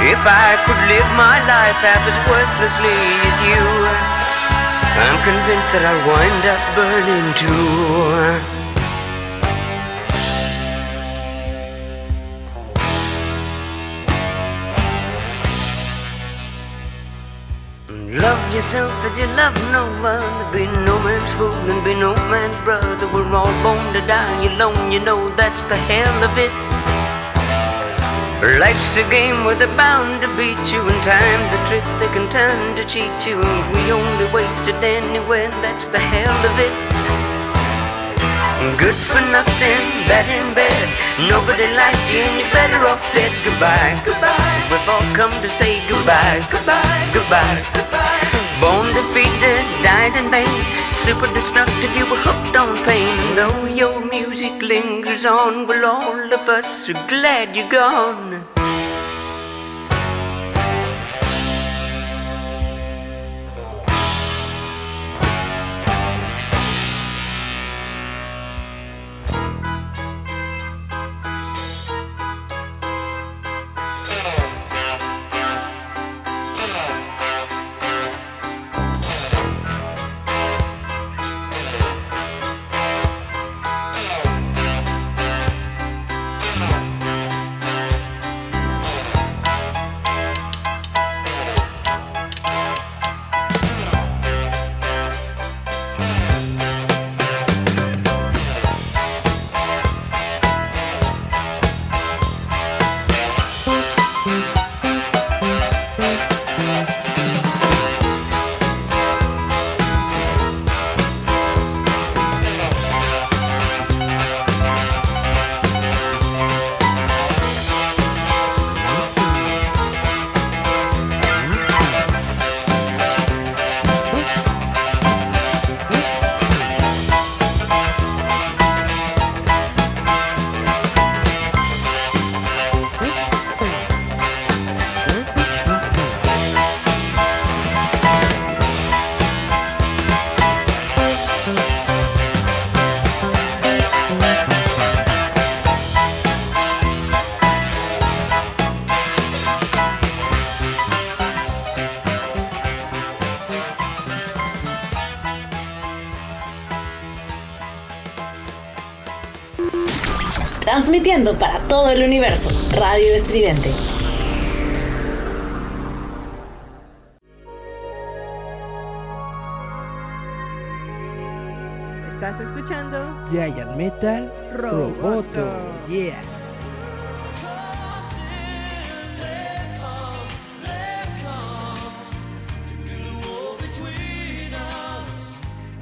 If I could live my life half as worthlessly as you, I'm convinced that I'll wind up burning too. Love yourself as you love no other. Be no man's fool and be no man's brother. We're all born to die alone, you know that's the hell of it. Life's a game where they're bound to beat you, and time's a trick they can turn to cheat you. And we only wasted anyway, that's the hell of it. Good for nothing, bad in bed. Nobody likes you, and you're better off dead. Goodbye, goodbye. We've all come to say goodbye, goodbye, goodbye, goodbye. Born defeated, died in vain. Super destructive, you were hooked on pain. Though your music lingers on, well, all of us are glad you're gone.
Transmitiendo para todo el universo. Radio Estridente.
Estás escuchando
Giant Metal
Roboto.
Roboto. Yeah.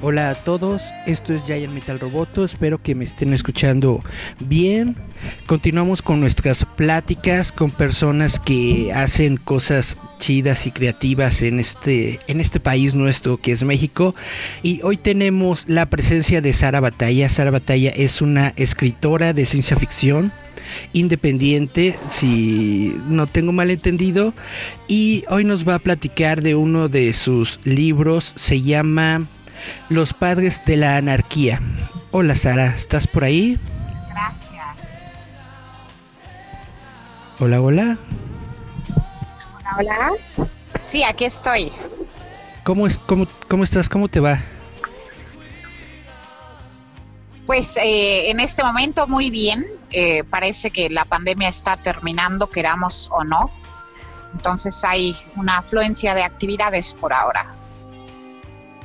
Hola a todos, esto es Giant Metal Roboto, espero que me estén escuchando bien. Continuamos con nuestras pláticas con personas que hacen cosas chidas y creativas en este, en este país nuestro que es México. Y hoy tenemos la presencia de Sara Batalla. Sara Batalla es una escritora de ciencia ficción independiente, si no tengo mal entendido. Y hoy nos va a platicar de uno de sus libros, se llama Los Padres de la Anarquía. Hola Sara, ¿estás por ahí?
Gracias.
Hola, hola.
Hola, hola. Sí, aquí estoy.
¿Cómo, es, cómo, cómo estás? ¿Cómo te va?
Pues eh, en este momento muy bien. Eh, parece que la pandemia está terminando, queramos o no. Entonces hay una afluencia de actividades por ahora.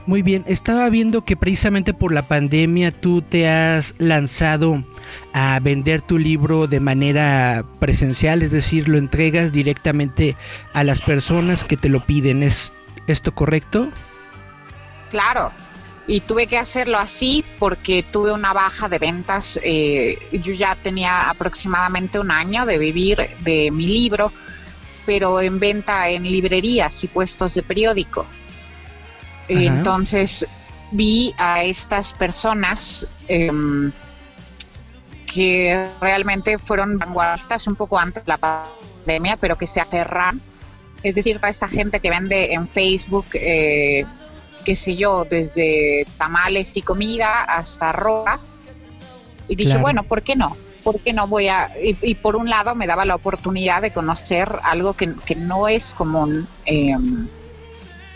Muy bien, estaba viendo que precisamente por la pandemia tú te has lanzado a vender tu libro de manera presencial, es decir, lo entregas directamente a las personas que te lo piden. ¿Es esto correcto?
Claro. Y tuve que hacerlo así porque tuve una baja de ventas. eh, yo ya tenía aproximadamente un año de vivir de mi libro, pero en venta en librerías y puestos de periódico.
Ajá.
Entonces vi a estas personas em, que realmente fueron vanguardistas un poco antes de la pandemia, pero que se aferran. Es decir, toda esa gente que vende en Facebook, eh, qué sé yo, desde tamales y comida hasta ropa. Y dije,
Claro.
bueno, ¿por qué no? ¿Por qué no voy a...? Y, y por un lado me daba la oportunidad de conocer algo que, que no es común. em,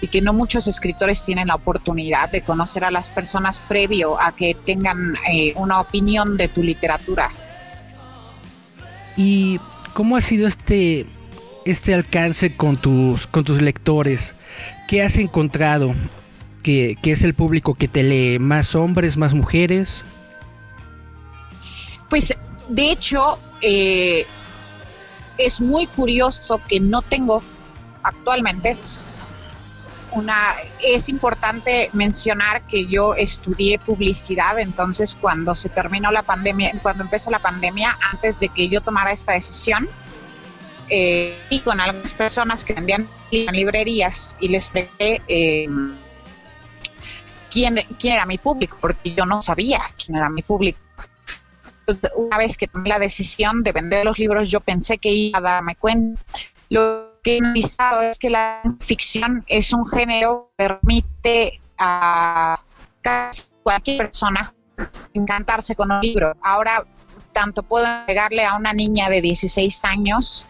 y que no muchos escritores tienen la oportunidad de conocer a las personas previo a que tengan eh, una opinión de tu literatura.
¿Y cómo ha sido este este alcance con tus con tus lectores? ¿Qué has encontrado? ¿Qué, qué es el público que te lee? ¿Más hombres, más mujeres?
Pues de hecho eh, es muy curioso que no tengo actualmente una es importante mencionar que yo estudié publicidad entonces cuando se terminó la pandemia cuando empezó la pandemia antes de que yo tomara esta decisión eh, y con algunas personas que vendían en librerías y les pregunté eh, quién, quién era mi público porque yo no sabía quién era mi público una vez que tomé la decisión de vender los libros, yo pensé que iba a darme cuenta. Que he analizado es que la ficción es un género que permite a casi cualquier persona encantarse con un libro. Ahora, tanto puedo entregarle a una niña de 16 años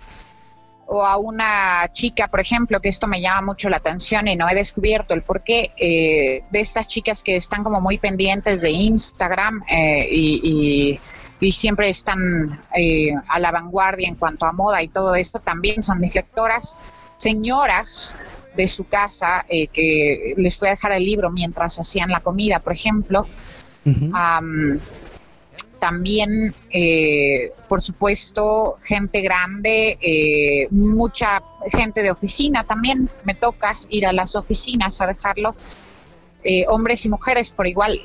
o a una chica, por ejemplo, que esto me llama mucho la atención y no he descubierto el porqué eh, de estas chicas que están como muy pendientes de Instagram eh, y, y- y siempre están eh, a la vanguardia en cuanto a moda y todo esto, también son mis lectoras, señoras de su casa eh, que les fui a dejar el libro mientras hacían la comida, por ejemplo. Am, también, eh, por supuesto, gente grande, eh, mucha gente de oficina también. Me toca ir a las oficinas a dejarlo. Eh, hombres y mujeres por igual.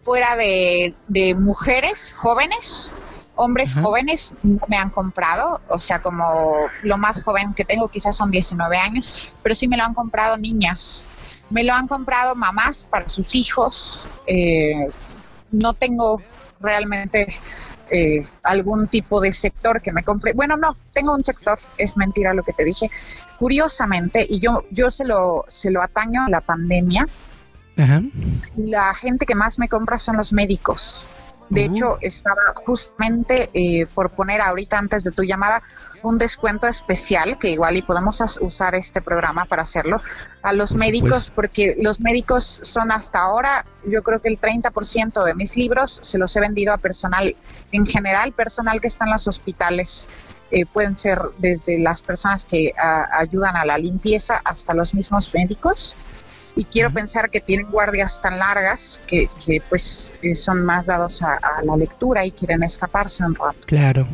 Fuera de, de mujeres jóvenes, hombres
Ajá.
jóvenes no me han comprado. O sea, como lo más joven que tengo quizás son 19 años, pero sí me lo han comprado niñas. Me lo han comprado mamás para sus hijos. Eh, no tengo realmente eh, algún tipo de sector que me compre. Bueno, no, tengo un sector, es mentira lo que te dije. Curiosamente, y yo, yo se, lo, se lo ataño a la pandemia,
Ajá.
la gente que más me compra son los médicos. De
Uh.
hecho, estaba justamente eh, por poner ahorita antes de tu llamada un descuento especial, que igual y podemos usar este programa para hacerlo, a los
Por
médicos,
supuesto.
porque los médicos son hasta ahora, yo creo que el 30% de mis libros se los he vendido a personal, en general, personal que está en los hospitales. Eh, pueden ser desde las personas que ayudan a la limpieza hasta los mismos médicos y quiero pensar que tienen guardias tan largas que, que, pues eh, son más dados a, a la lectura y quieren escaparse un rato.
Claro.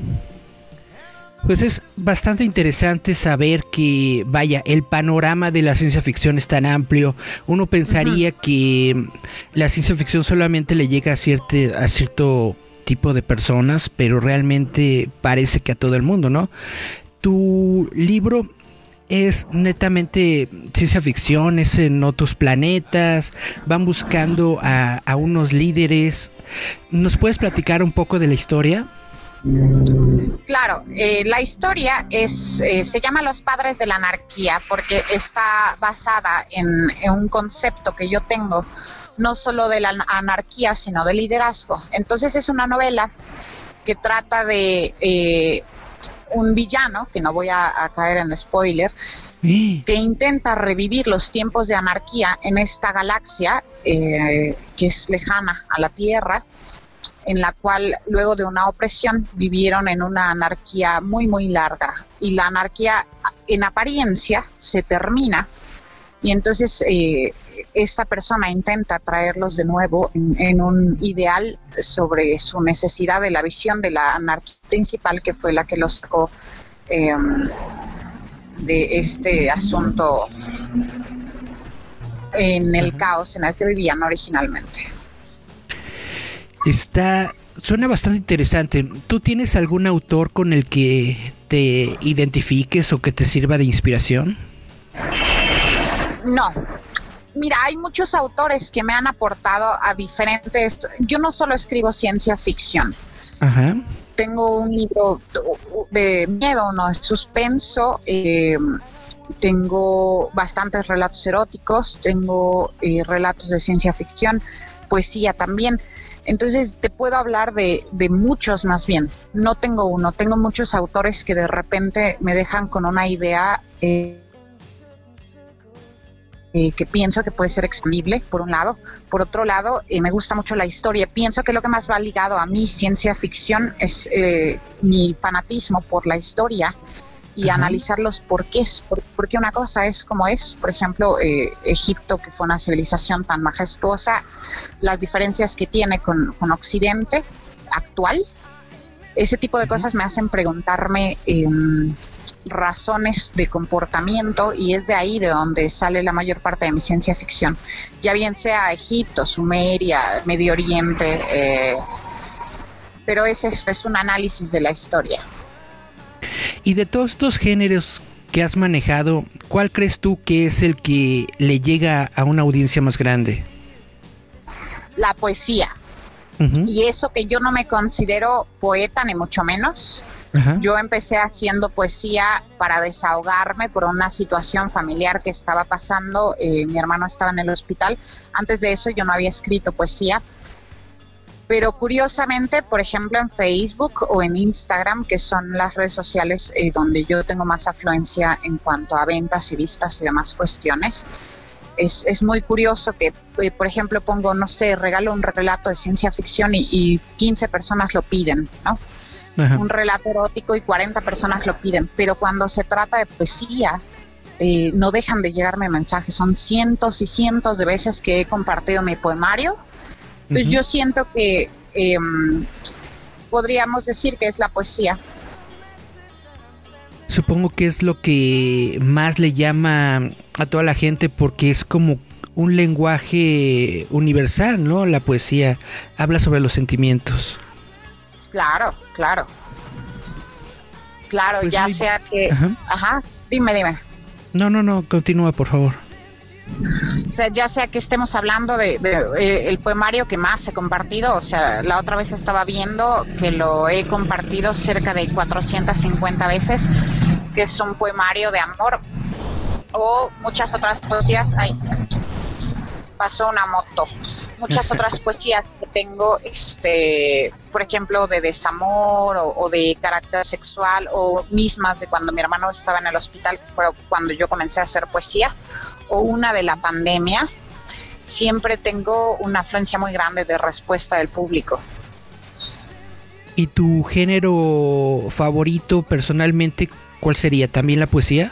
Pues es bastante interesante saber que, vaya, el panorama de la ciencia ficción es tan amplio. Uno pensaría que la ciencia ficción solamente le llega a, cierte- a cierto tipo de personas, pero realmente parece que a todo el mundo, ¿no? Tu libro es netamente ciencia ficción, es en otros planetas, van buscando a, a unos líderes. ¿Nos puedes platicar un poco de la historia?
Claro, eh, la historia es eh, se llama Los Padres de la Anarquía porque está basada en, en un concepto que yo tengo, no solo de la an- anarquía, sino de liderazgo. Entonces es una novela que trata de eh, un villano, que no voy a, a caer en spoiler, que intenta revivir los tiempos de anarquía en esta galaxia eh, que es lejana a la Tierra, en la cual luego de una opresión vivieron en una anarquía muy, muy larga. Y la anarquía en apariencia se termina y entonces eh, esta persona intenta traerlos de nuevo en, en un ideal sobre su necesidad de la visión de la anarquía principal que fue la que los sacó eh, de este asunto en el caos en el que vivían originalmente.
está. Suena bastante interesante. ¿Tú tienes algún autor con el que te identifiques o que te sirva de inspiración?
No. Mira, hay muchos autores que me han aportado a diferentes... Yo no solo escribo ciencia ficción.
Ajá.
Tengo un libro de miedo, no es suspenso. eh, tengo bastantes relatos eróticos, tengo eh, relatos de ciencia ficción, poesía también. Entonces te puedo hablar de, de muchos más bien. No tengo uno, tengo muchos autores que de repente me dejan con una idea eh, eh, que pienso que puede ser expandible, por un lado. Por otro lado, eh, me gusta mucho la historia. Pienso que lo que más va ligado a mi ciencia ficción es eh, mi fanatismo por la historia y
Ajá.
analizar los porqués. Por, porque una cosa es como es, por ejemplo, eh, Egipto, que fue una civilización tan majestuosa, las diferencias que tiene con, con Occidente actual. Ese tipo de cosas me hacen preguntarme em, razones de comportamiento y es de ahí de donde sale la mayor parte de mi ciencia ficción. Ya bien sea Egipto, Sumeria, Medio Oriente, eh, pero ese es, es un análisis de la historia.
Y de todos estos géneros que has manejado, ¿cuál crees tú que es el que le llega a una audiencia más grande?
La poesía. Y eso que yo no me considero poeta, ni mucho menos. Yo empecé haciendo poesía para desahogarme por una situación familiar que estaba pasando. Eh, mi hermano estaba en el hospital. Antes de eso yo no había escrito poesía. Pero curiosamente, por ejemplo, en Facebook o en Instagram, que son las redes sociales eh, donde yo tengo más afluencia en cuanto a ventas y vistas y demás cuestiones, es, es muy curioso que, eh, por ejemplo, pongo, no sé, regalo un relato de ciencia ficción y, y 15 personas lo piden, ¿no?
Ajá.
un relato erótico y 40 personas lo piden, pero cuando se trata de poesía, eh, no dejan de llegarme mensajes. Son cientos y cientos de veces que he compartido mi poemario. Entonces yo siento que em, podríamos decir que es la poesía.
Supongo que es lo que más le llama a toda la gente porque es como un lenguaje universal, ¿no? La poesía habla sobre los sentimientos.
Claro, claro. Claro,
Pues
ya sea que...
Ajá.
Ajá, dime, dime.
No, no, no, continúa, por favor.
O sea, ya sea que estemos hablando de, de, eh, el poemario que más he compartido, o sea, la otra vez estaba viendo que lo he compartido cerca de 450 veces, que es un poemario de amor, o muchas otras poesías. Ay, pasó una moto. Muchas otras poesías que tengo, este, por ejemplo, de desamor o, de carácter sexual o mismas de cuando mi hermano estaba en el hospital, que fue cuando yo comencé a hacer poesía, o una de la pandemia, siempre tengo una afluencia muy grande de respuesta del público.
¿Y tu género favorito personalmente cuál sería? ¿También la poesía?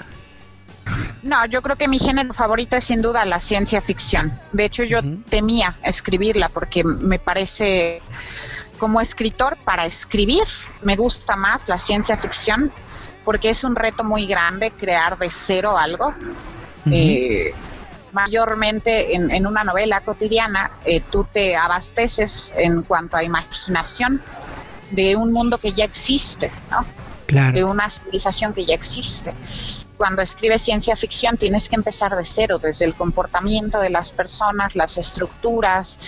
No, yo creo que mi género favorito es sin duda la ciencia ficción. De hecho, yo temía escribirla porque me parece, como escritor, para escribir, me gusta más la ciencia ficción porque es un reto muy grande crear de cero algo. Eh, mayormente en, una novela cotidiana, eh, tú te abasteces en cuanto a imaginación de un mundo que ya existe, ¿no? de una civilización que ya existe cuando escribes ciencia ficción tienes que empezar de cero, desde el comportamiento de las personas, las estructuras,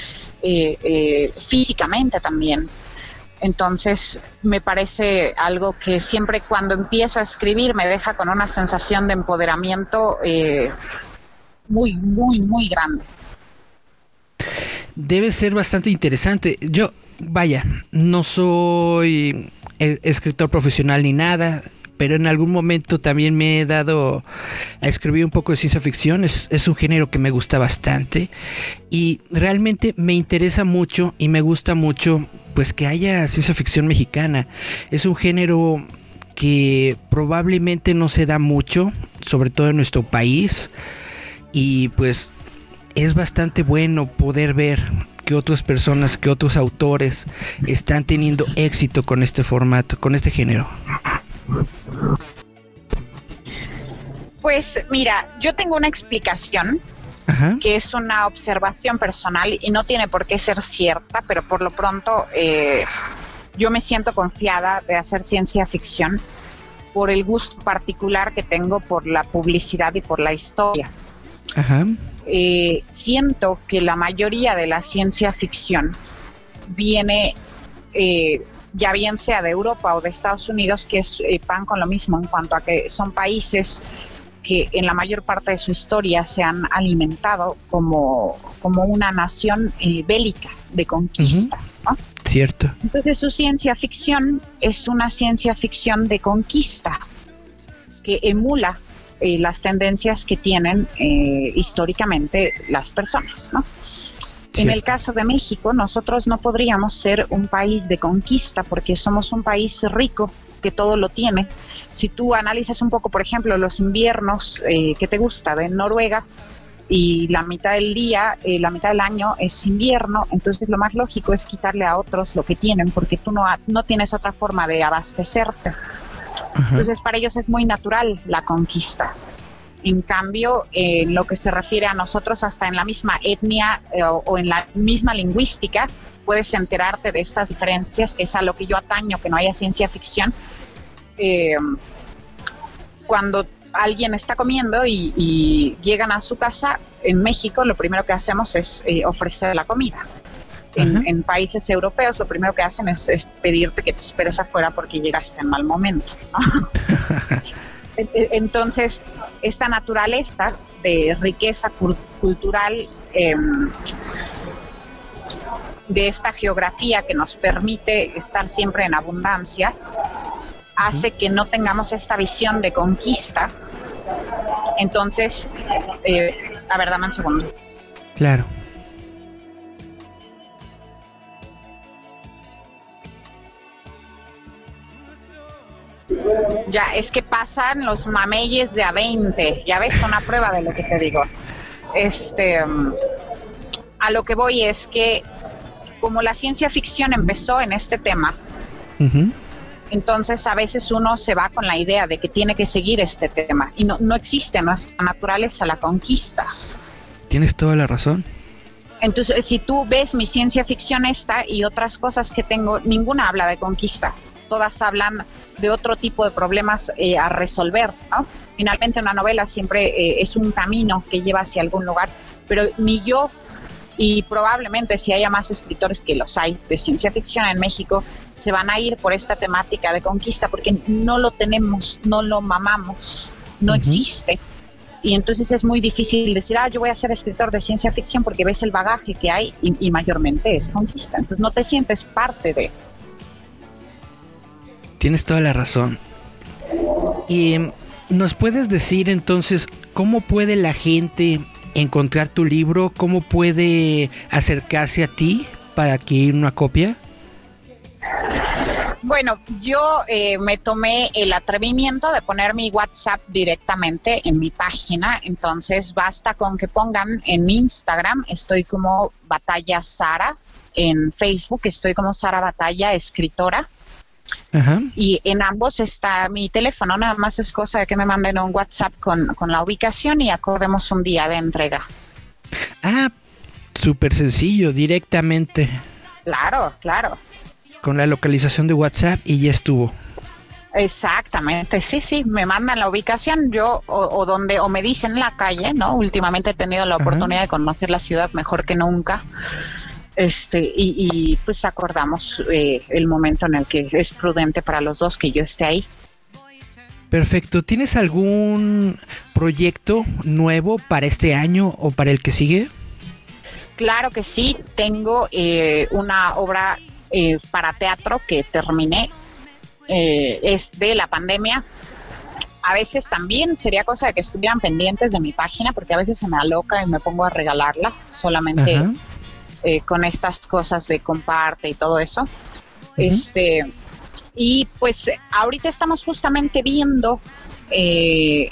eh, eh, físicamente también. Entonces, me parece algo que siempre cuando empiezo a escribir me deja con una sensación de empoderamiento eh, muy, muy, muy grande.
Debe ser bastante interesante. Yo, vaya, no soy escritor profesional ni nada pero en algún momento también me he dado a escribir un poco de ciencia ficción. Es, un género que me gusta bastante y realmente me interesa mucho y me gusta mucho pues que haya ciencia ficción mexicana. Es un género que probablemente no se da mucho, sobre todo en nuestro país y pues es bastante bueno poder ver que otras personas, que otros autores están teniendo éxito con este formato, con este género.
Pues mira, yo tengo una explicación que es una observación personal y no tiene por qué ser cierta, pero por lo pronto eh, yo me siento confiada de hacer ciencia ficción por el gusto particular que tengo por la publicidad y por la historia. Eh, siento que la mayoría de la ciencia ficción viene eh, ya bien sea de Europa o de Estados Unidos, que es eh, pan con lo mismo en cuanto a que son países que en la mayor parte de su historia se han alimentado como, como una nación eh, bélica de conquista.
Cierto.
Entonces su ciencia ficción es una ciencia ficción de conquista que emula eh, las tendencias que tienen históricamente las personas, ¿no? En el caso de México, nosotros no podríamos ser un país de conquista porque somos un país rico que todo lo tiene. Si tú analizas un poco, por ejemplo, los inviernos eh, que te gusta de Noruega y la mitad del día, eh, la mitad del año es invierno, entonces lo más lógico es quitarle a otros lo que tienen porque tú no, no tienes otra forma de abastecerte. Entonces para ellos es muy natural la conquista. En cambio, en lo que se refiere a nosotros, hasta en la misma etnia eh, o, en la misma lingüística, puedes enterarte de estas diferencias. Es a lo que yo ataño, que no haya ciencia ficción. Eh, cuando alguien está comiendo y, llegan a su casa, en México lo primero que hacemos es eh, ofrecer la comida. En, países europeos lo primero que hacen es, pedirte que te esperes afuera porque llegaste en mal momento. Entonces, esta naturaleza de riqueza cultural, em, de esta geografía que nos permite estar siempre en abundancia, hace que no tengamos esta visión de conquista. Entonces, eh, a ver, dame un segundo.
Claro.
Ya, es que pasan los mameyes de a 20. Ya ves, una prueba de lo que te digo. Este, a lo que voy es que como la ciencia ficción empezó en este tema, entonces a veces uno se va con la idea de que tiene que seguir este tema y no, no existe nuestra naturaleza la conquista.
Tienes toda la razón.
Entonces, si tú ves mi ciencia ficción esta y otras cosas que tengo, ninguna habla de conquista todas hablan de otro tipo de problemas eh, a resolver. Finalmente una novela siempre eh, es un camino que lleva hacia algún lugar, pero ni yo y probablemente si haya más escritores que los hay de ciencia ficción en México, se van a ir por esta temática de conquista porque no lo tenemos, no lo mamamos, no existe. y entonces es muy difícil decir, ah, yo voy a ser escritor de ciencia ficción porque ves el bagaje que hay y, y mayormente es conquista. Entonces no te sientes parte de.
Tienes toda la razón. Y nos puedes decir entonces cómo puede la gente encontrar tu libro, cómo puede acercarse a ti para adquirir una copia.
Bueno, yo eh, me tomé el atrevimiento de poner mi WhatsApp directamente en mi página, entonces basta con que pongan en Instagram, estoy como Batalla Sara, en Facebook estoy como Sara Batalla, escritora.
Ajá.
Y en ambos está mi teléfono, nada más es cosa de que me manden un WhatsApp con, con la ubicación y acordemos un día de entrega.
Ah, súper sencillo, directamente
Claro, claro.
con la localización de WhatsApp y ya estuvo.
Exactamente, sí, sí, me mandan la ubicación, yo o, o donde o me dicen la calle, ¿no? Últimamente he tenido la
Ajá.
oportunidad de conocer la ciudad mejor que nunca, este y, y, pues acordamos eh, el momento en el que es prudente para los dos que yo esté ahí.
Perfecto. ¿Tienes algún proyecto nuevo para este año o para el que sigue?
Claro que sí, tengo eh, una obra eh, para teatro que terminé, eh, es de la pandemia. A veces también sería cosa de que estuvieran pendientes de mi página, porque a veces se me aloca y me pongo a regalarla solamente
Ajá.
Eh, con estas cosas de comparte y todo eso. Este y pues ahorita estamos justamente viendo, eh,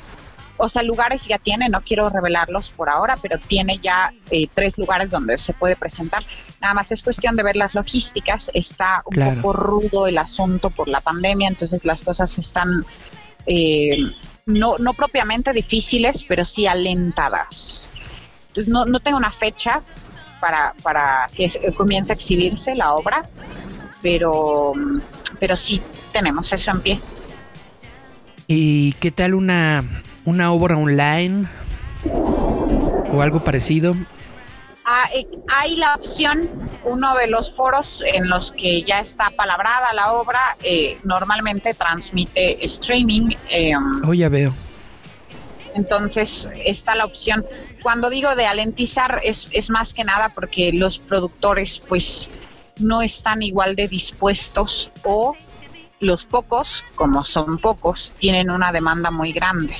o sea, lugares ya tiene, no quiero revelarlos por ahora, pero tiene ya eh, tres lugares donde se puede presentar. Nada más es cuestión de ver las logísticas. Está un
Claro.
poco rudo el asunto por la pandemia, entonces las cosas están eh, no, no propiamente difíciles, pero sí alentadas. No, no tengo una fecha para, para que comience a exhibirse la obra, pero, pero sí tenemos eso en pie.
¿Y qué tal una, una obra online o algo parecido?
Ah, eh, hay la opción, uno de los foros en los que ya está palabrada la obra, eh, normalmente transmite streaming. eh,
Oh, ya veo.
Entonces está la opción. Cuando digo de alentizar es, es más que nada porque los productores pues no están igual de dispuestos o los pocos, como son pocos, tienen una demanda muy grande.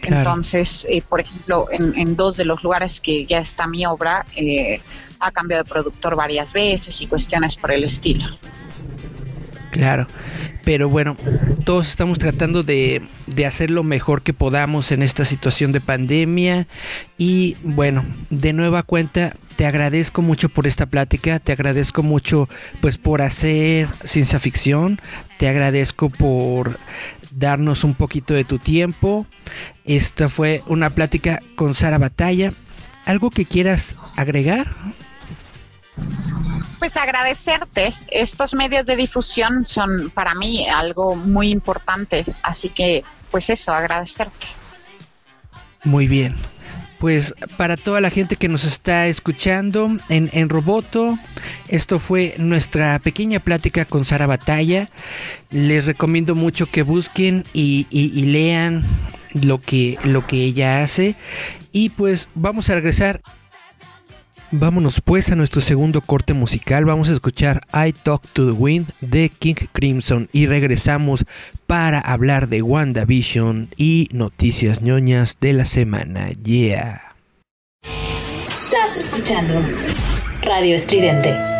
Claro.
Entonces, eh, por ejemplo, en, en dos de los lugares que ya está mi obra, eh, ha cambiado de productor varias veces y cuestiones por el estilo.
Claro. Pero bueno, todos estamos tratando de, de hacer lo mejor que podamos en esta situación de pandemia. Y bueno, de nueva cuenta, te agradezco mucho por esta plática. Te agradezco mucho pues por hacer ciencia ficción. Te agradezco por darnos un poquito de tu tiempo. Esta fue una plática con Sara Batalla. ¿Algo que quieras agregar?
Pues agradecerte. Estos medios de difusión son para mí algo muy importante. Así que, pues eso, agradecerte.
Muy bien. Pues para toda la gente que nos está escuchando en, en Roboto, esto fue nuestra pequeña plática con Sara Batalla. Les recomiendo mucho que busquen y, y- lean lo que, lo que ella hace. Y pues vamos a regresar. Vámonos pues a nuestro segundo corte musical. Vamos a escuchar I Talk to the Wind de King Crimson y regresamos para hablar de WandaVision y noticias ñoñas de la semana. Yeah.
Estás escuchando Radio Estridente.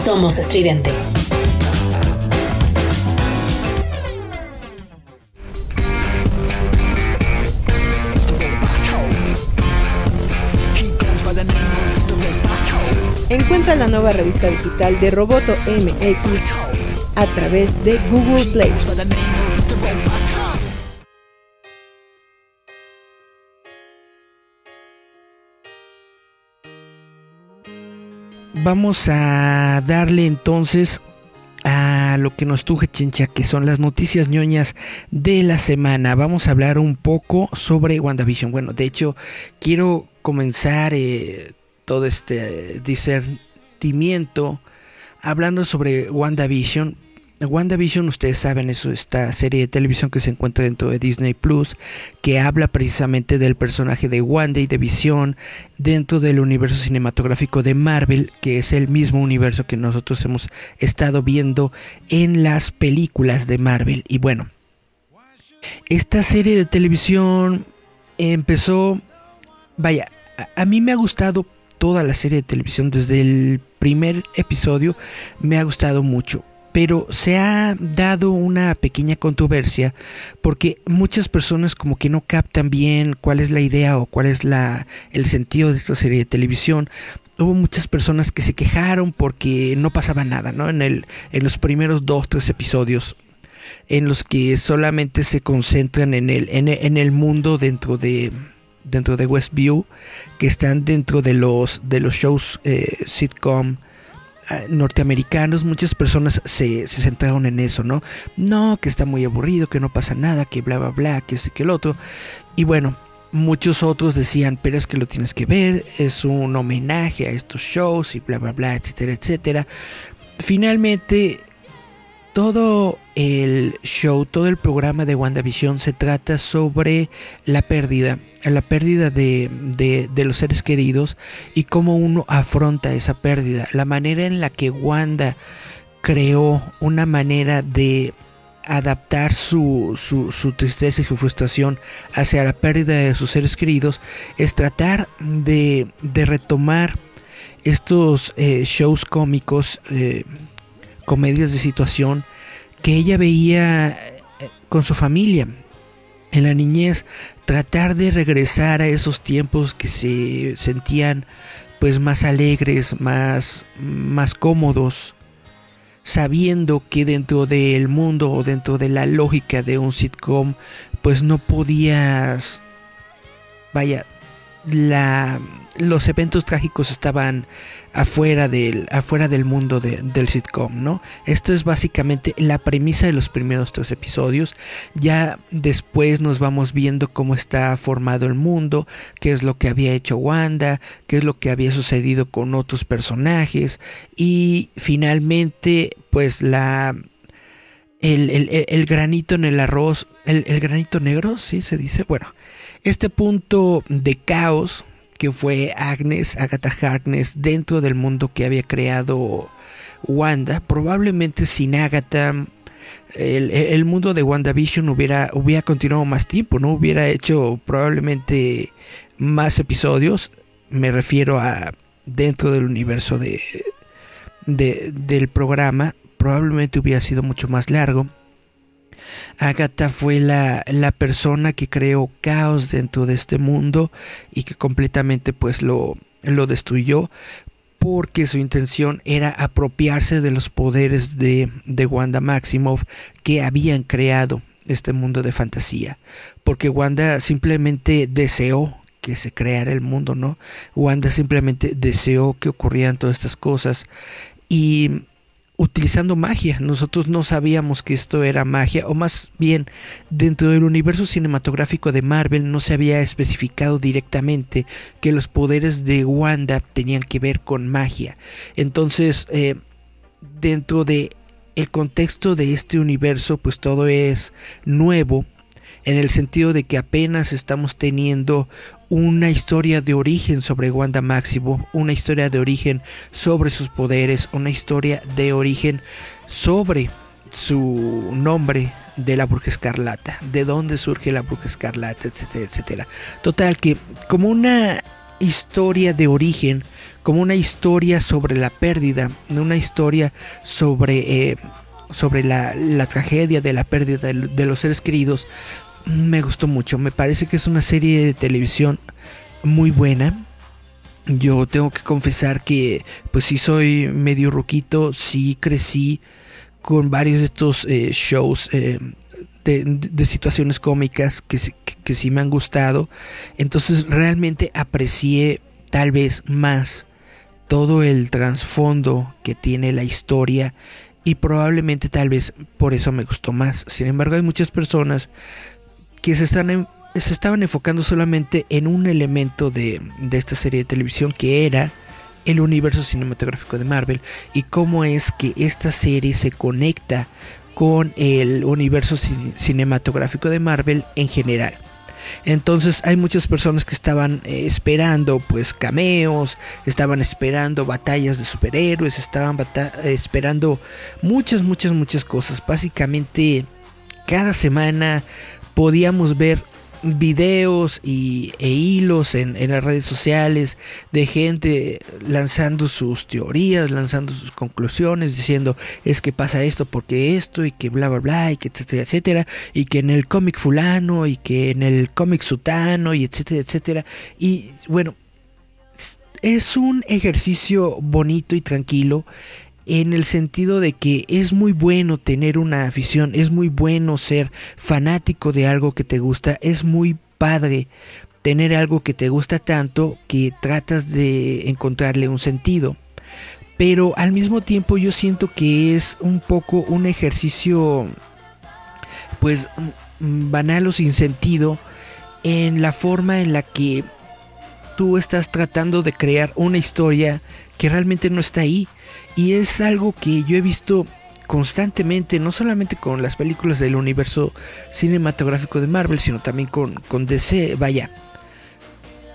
Somos estridente.
Encuentra la nueva revista digital de Roboto MX a través de Google Play.
Vamos a darle entonces a lo que nos truje chincha, que son las noticias ñoñas de la semana. Vamos a hablar un poco sobre WandaVision. Bueno, de hecho, quiero comenzar eh, todo este discernimiento hablando sobre WandaVision. WandaVision, ustedes saben, es esta serie de televisión que se encuentra dentro de Disney Plus, que habla precisamente del personaje de Wanda y de Vision dentro del universo cinematográfico de Marvel, que es el mismo universo que nosotros hemos estado viendo en las películas de Marvel. Y bueno, esta serie de televisión empezó, vaya, a, a mí me ha gustado toda la serie de televisión desde el primer episodio, me ha gustado mucho pero se ha dado una pequeña controversia porque muchas personas como que no captan bien cuál es la idea o cuál es la el sentido de esta serie de televisión. Hubo muchas personas que se quejaron porque no pasaba nada, ¿no? En el en los primeros dos tres episodios en los que solamente se concentran en el, en, en el mundo dentro de dentro de Westview que están dentro de los de los shows eh, sitcom norteamericanos muchas personas se, se centraron en eso no no que está muy aburrido que no pasa nada que bla bla bla que este que el otro. Y bueno muchos otros decían pero es que lo tienes que ver es un homenaje a estos shows y bla bla bla etcétera etcétera finalmente todo el show, todo el programa de WandaVision se trata sobre la pérdida, la pérdida de, los seres queridos y cómo uno afronta esa pérdida, la manera en la que Wanda creó una manera de adaptar su, su, tristeza y su frustración hacia la pérdida de sus seres queridos es tratar de, de retomar estos eh, shows cómicos eh, comedias de situación que ella veía eh, con su familia en la niñez, tratar de regresar a esos tiempos que se sentían pues más alegres, más, más cómodos, sabiendo que dentro del mundo o dentro de la lógica de un sitcom, pues no podías, vaya, la, los eventos trágicos estaban afuera del, afuera del mundo del sitcom, ¿no? Esto es básicamente la premisa de los primeros tres episodios. Ya después nos vamos viendo cómo está formado el mundo, qué es lo que había hecho Wanda, qué es lo que había sucedido con otros personajes y finalmente pues la... El, el granito en el arroz, el, granito negro, sí se dice, bueno, este punto de caos que fue Agnes, Agatha Harkness, dentro del mundo que había creado Wanda. Probablemente sin Agatha, el, mundo de WandaVision hubiera, hubiera continuado más tiempo, ¿no? Hubiera hecho probablemente más episodios. Me refiero a dentro del universo de, del programa. Probablemente hubiera sido mucho más largo. Agatha fue la, persona que creó caos dentro de este mundo y que completamente pues lo, lo destruyó porque su intención era apropiarse de los poderes de, de Wanda Maximoff que habían creado este mundo de fantasía. Porque Wanda simplemente deseó que se creara el mundo, ¿no? Wanda simplemente deseó que ocurrieran todas estas cosas. Y utilizando magia. Nosotros no sabíamos que esto era magia, o más bien dentro del universo cinematográfico de Marvel no se había especificado directamente que los poderes de Wanda tenían que ver con magia. Entonces, eh, dentro de el contexto de este universo, pues todo es nuevo en el sentido de que apenas estamos teniendo una historia de origen sobre Wanda Maximoff, una historia de origen sobre sus poderes, una historia de origen sobre su nombre de la bruja escarlata, de dónde surge la bruja escarlata, etcétera, etcétera. Total que como una historia de origen, como una historia sobre la pérdida, una historia sobre, eh, sobre la, tragedia de la pérdida de los seres queridos, me gustó mucho. Me parece que es una serie de televisión muy buena. Yo tengo que confesar que, pues sí soy medio ruquito, sí crecí con varios de estos eh, shows eh, de, situaciones cómicas que, que, sí me han gustado. Entonces realmente aprecié tal vez más todo el trasfondo que tiene la historia y probablemente tal vez por eso me gustó más. Sin embargo hay muchas personas que se, estaban enfocando solamente en un elemento de, de esta serie de televisión que era el universo cinematográfico de Marvel y cómo es que esta serie se conecta con el universo cinematográfico de Marvel en general. Entonces hay muchas personas que estaban eh, esperando pues cameos, estaban esperando batallas de superhéroes, estaban esperando muchas, muchas, muchas cosas. Básicamente cada semana podíamos ver videos y, e hilos en, las redes sociales de gente lanzando sus teorías, lanzando sus conclusiones, diciendo es que pasa esto porque esto y que bla bla bla y que etcétera etcétera y que en el cómic fulano y que en el cómic sutano y etcétera etcétera y bueno es un ejercicio bonito y tranquilo en el sentido de que es muy bueno tener una afición, es muy bueno ser fanático de algo que te gusta, es muy padre tener algo que te gusta tanto que tratas de encontrarle un sentido. Pero al mismo tiempo yo siento que es un poco un ejercicio pues banal o sin sentido en la forma en la que tú estás tratando de crear una historia que realmente no está ahí. Y es algo que yo he visto constantemente, no solamente con las películas del universo cinematográfico de Marvel, sino también con, con DC, vaya.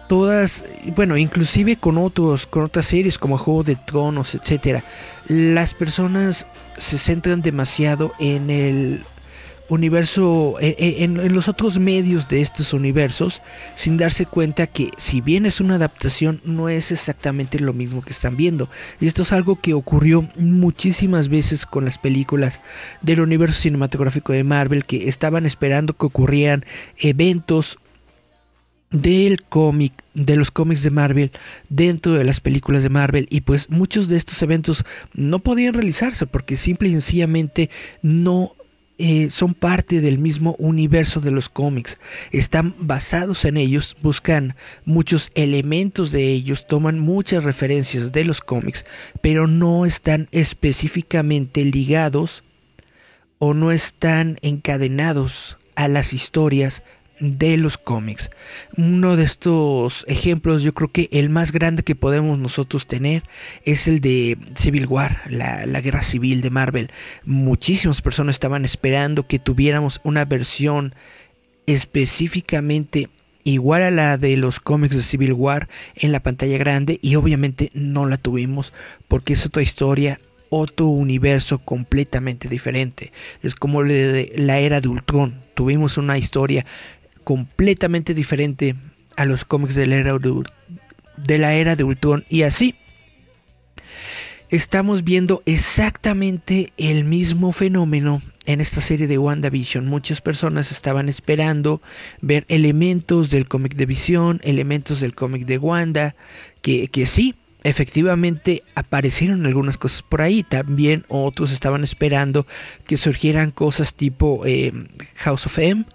Todas, bueno, inclusive con otros, con otras series como Juego de Tronos, etcétera. Las personas se centran demasiado en el universo, en, los otros medios de estos universos, sin darse cuenta que si bien es una adaptación, no es exactamente lo mismo que están viendo. Y esto es algo que ocurrió muchísimas veces con las películas del universo cinematográfico de Marvel, que estaban esperando que ocurrieran eventos del cómic, de los cómics de Marvel dentro de las películas de Marvel y pues muchos de estos eventos no podían realizarse porque simple y sencillamente no eh, son parte del mismo universo de los cómics, están basados en ellos, buscan muchos elementos de ellos, toman muchas referencias de los cómics, pero no están específicamente ligados o no están encadenados a las historias de los cómics. Uno de estos ejemplos, yo creo que el más grande que podemos nosotros tener es el de Civil War, la, guerra civil de Marvel. Muchísimas personas estaban esperando que tuviéramos una versión específicamente igual a la de los cómics de Civil War en la pantalla grande y obviamente no la tuvimos porque es otra historia otro universo completamente diferente. Es como la era de Ultron. Tuvimos una historia completamente diferente a los cómics de la era de, de, la era de Ultron y así estamos viendo exactamente el mismo fenómeno en esta serie de WandaVision. Muchas personas estaban esperando ver elementos del cómic de Visión, elementos del cómic de Wanda, que, que sí, efectivamente aparecieron algunas cosas por ahí. También otros estaban esperando que surgieran cosas tipo eh, House of M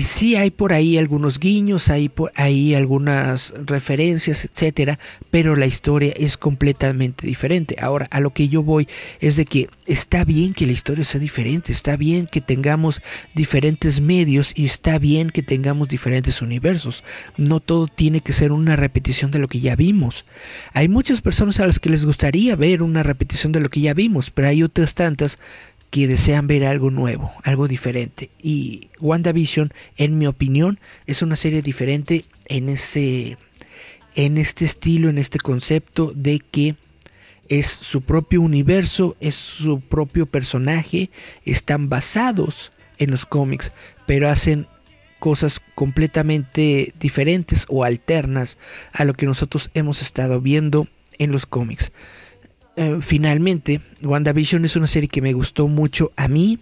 y sí hay por ahí algunos guiños, hay por ahí algunas referencias, etcétera, pero la historia es completamente diferente. Ahora, a lo que yo voy es de que está bien que la historia sea diferente, está bien que tengamos diferentes medios y está bien que tengamos diferentes universos. No todo tiene que ser una repetición de lo que ya vimos. Hay muchas personas a las que les gustaría ver una repetición de lo que ya vimos, pero hay otras tantas que desean ver algo nuevo, algo diferente. Y WandaVision, en mi opinión, es una serie diferente en ese en este estilo, en este concepto de que es su propio universo, es su propio personaje, están basados en los cómics, pero hacen cosas completamente diferentes o alternas a lo que nosotros hemos estado viendo en los cómics. Eh, finalmente, WandaVision es una serie que me gustó mucho a mí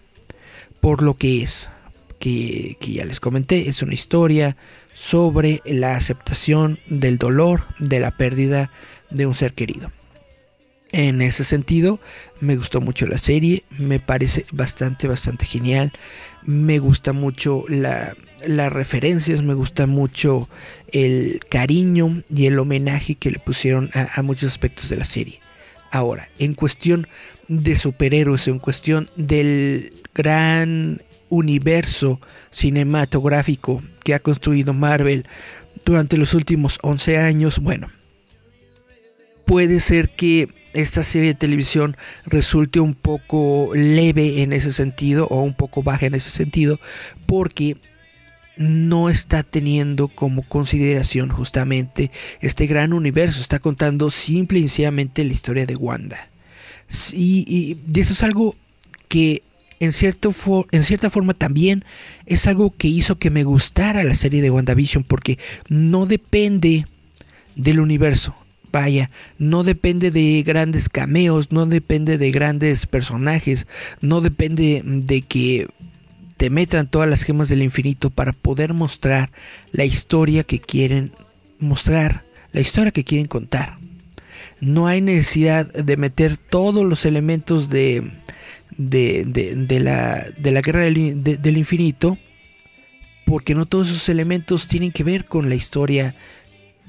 por lo que es. Que, ya les comenté, es una historia sobre la aceptación del dolor, de la pérdida de un ser querido. En ese sentido, me gustó mucho la serie, me parece bastante, bastante genial. Me gusta mucho la, las referencias, me gusta mucho el cariño y el homenaje que le pusieron a muchos aspectos de la serie. Ahora, en cuestión de superhéroes, en cuestión del gran universo cinematográfico que ha construido Marvel durante los últimos 11 años, bueno, puede ser que esta serie de televisión resulte un poco leve en ese sentido o un poco baja en ese sentido porque no está teniendo como consideración justamente este gran universo, está contando simple y sencillamente la historia de Wanda. Y, eso es algo que en, cierto en cierta forma también es algo que hizo que me gustara la serie de WandaVision porque no depende del universo. Vaya, no depende de grandes cameos, no depende de grandes personajes, no depende de que te metan todas las gemas del infinito para poder mostrar la historia que quieren mostrar, la historia que quieren contar. no hay necesidad de meter todos los elementos de, de, de- de la, la guerra del, de- del infinito, porque no todos esos elementos tienen que ver con la historia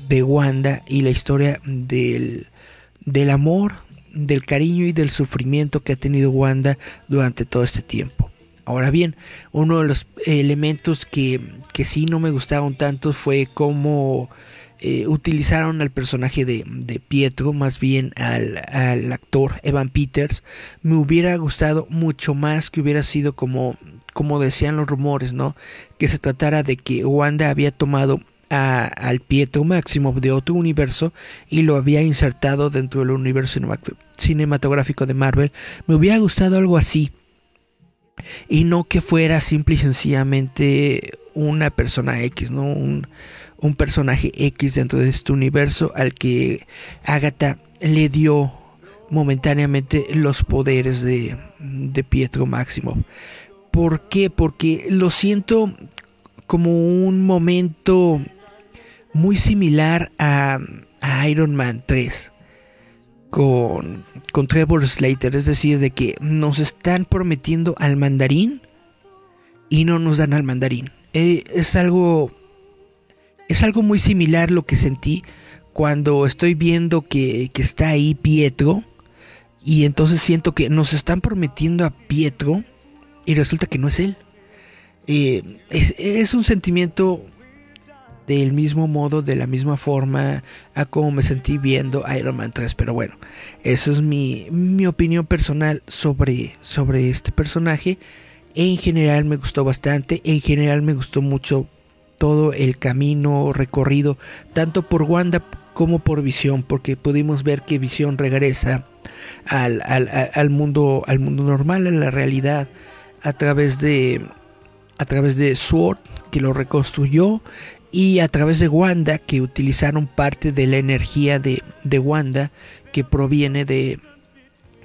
de Wanda y la historia del, del amor, del cariño y del sufrimiento que ha tenido Wanda durante todo este tiempo. Ahora bien, uno de los elementos que, que sí no me gustaron tanto fue cómo eh, utilizaron al personaje de, de Pietro, más bien al, al actor Evan Peters. Me hubiera gustado mucho más que hubiera sido como, como decían los rumores, ¿no? Que se tratara de que Wanda había tomado a- al Pietro Máximo de otro universo y lo había insertado dentro del universo cinemat- cinematográfico de Marvel. Me hubiera gustado algo así y no que fuera simple y sencillamente una persona X, ¿no? Un, personaje X dentro de este universo al que Agatha le dio momentáneamente los poderes de, de Pietro Máximo. ¿Por qué? Porque lo siento como un momento muy similar a, a Iron Man 3 con, con Trevor Slater, es decir, de que nos están prometiendo al mandarín y no nos dan al mandarín. Eh, es algo es algo muy similar lo que sentí cuando estoy viendo que, que está ahí Pietro y entonces siento que nos están prometiendo a Pietro y resulta que no es él. Eh, es, es un sentimiento del mismo modo, de la misma forma a como me sentí viendo Iron Man 3. Pero bueno, eso es mi, mi opinión personal sobre, sobre este personaje. En general me gustó bastante, en general me gustó mucho todo el camino recorrido, tanto por Wanda como por Visión, porque pudimos ver que Visión regresa al, al- al mundo, al mundo normal, a la realidad, a través de a través de Sword, que lo reconstruyó, y a través de Wanda, que utilizaron parte de la energía de, de Wanda, que proviene de,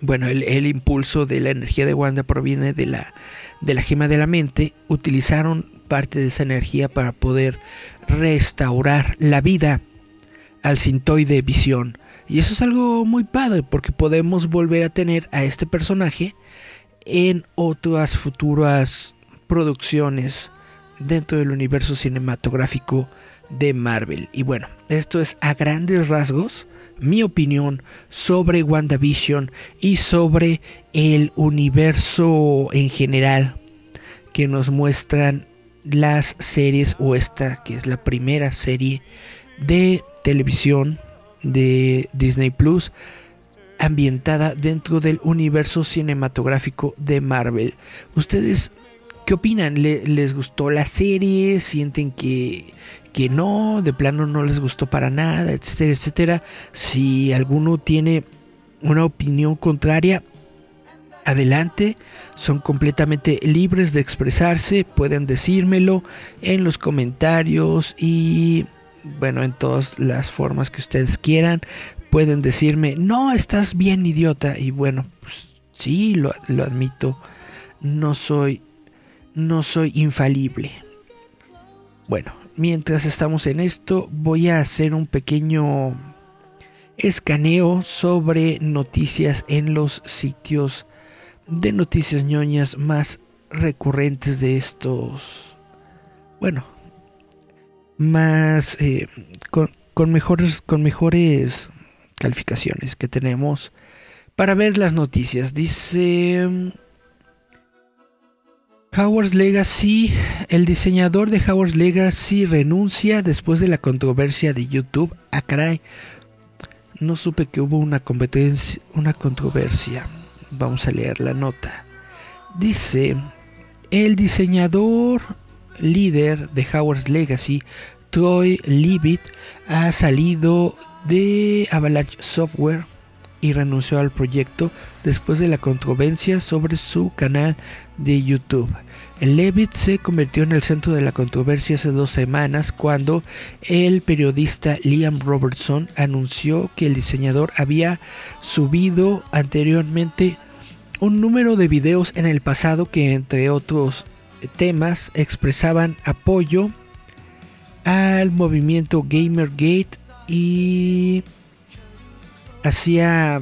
bueno, el, el impulso de la energía de Wanda proviene de la, de la gema de la mente, utilizaron parte de esa energía para poder restaurar la vida al sintoide visión. Y eso es algo muy padre porque podemos volver a tener a este personaje en otras futuras producciones dentro del universo cinematográfico de Marvel. Y bueno, esto es a grandes rasgos mi opinión sobre WandaVision y sobre el universo en general que nos muestran las series o esta que es la primera serie de televisión de Disney Plus ambientada dentro del universo cinematográfico de Marvel. ¿Ustedes qué opinan? ¿Le- ¿Les gustó la serie? ¿Sienten que, que no? ¿De plano no les gustó para nada? Etcétera, etcétera. Si alguno tiene una opinión contraria, adelante. Son completamente libres de expresarse. Pueden decírmelo en los comentarios y bueno, en todas las formas que ustedes quieran. Pueden decirme, no, estás bien idiota. Y bueno, pues, sí, lo, lo admito. No soy, no soy infalible. Bueno, mientras estamos en esto, voy a hacer un pequeño escaneo sobre noticias en los sitios de noticias ñoñas más recurrentes de estos. Bueno, más eh, con, con mejores con mejores calificaciones que tenemos para ver las noticias. Dice Howard's Legacy, el diseñador de Howard's Legacy renuncia después de la controversia de YouTube. Ah, caray. No supe que hubo una competencia, una controversia. Vamos a leer la nota. Dice, el diseñador líder de Howard's Legacy, Troy Leavitt, ha salido de Avalanche Software y renunció al proyecto después de la controversia sobre su canal de YouTube. Levitt se convirtió en el centro de la controversia hace dos semanas cuando el periodista Liam Robertson anunció que el diseñador había subido anteriormente un número de videos en el pasado que entre otros temas expresaban apoyo al movimiento Gamergate y hacía,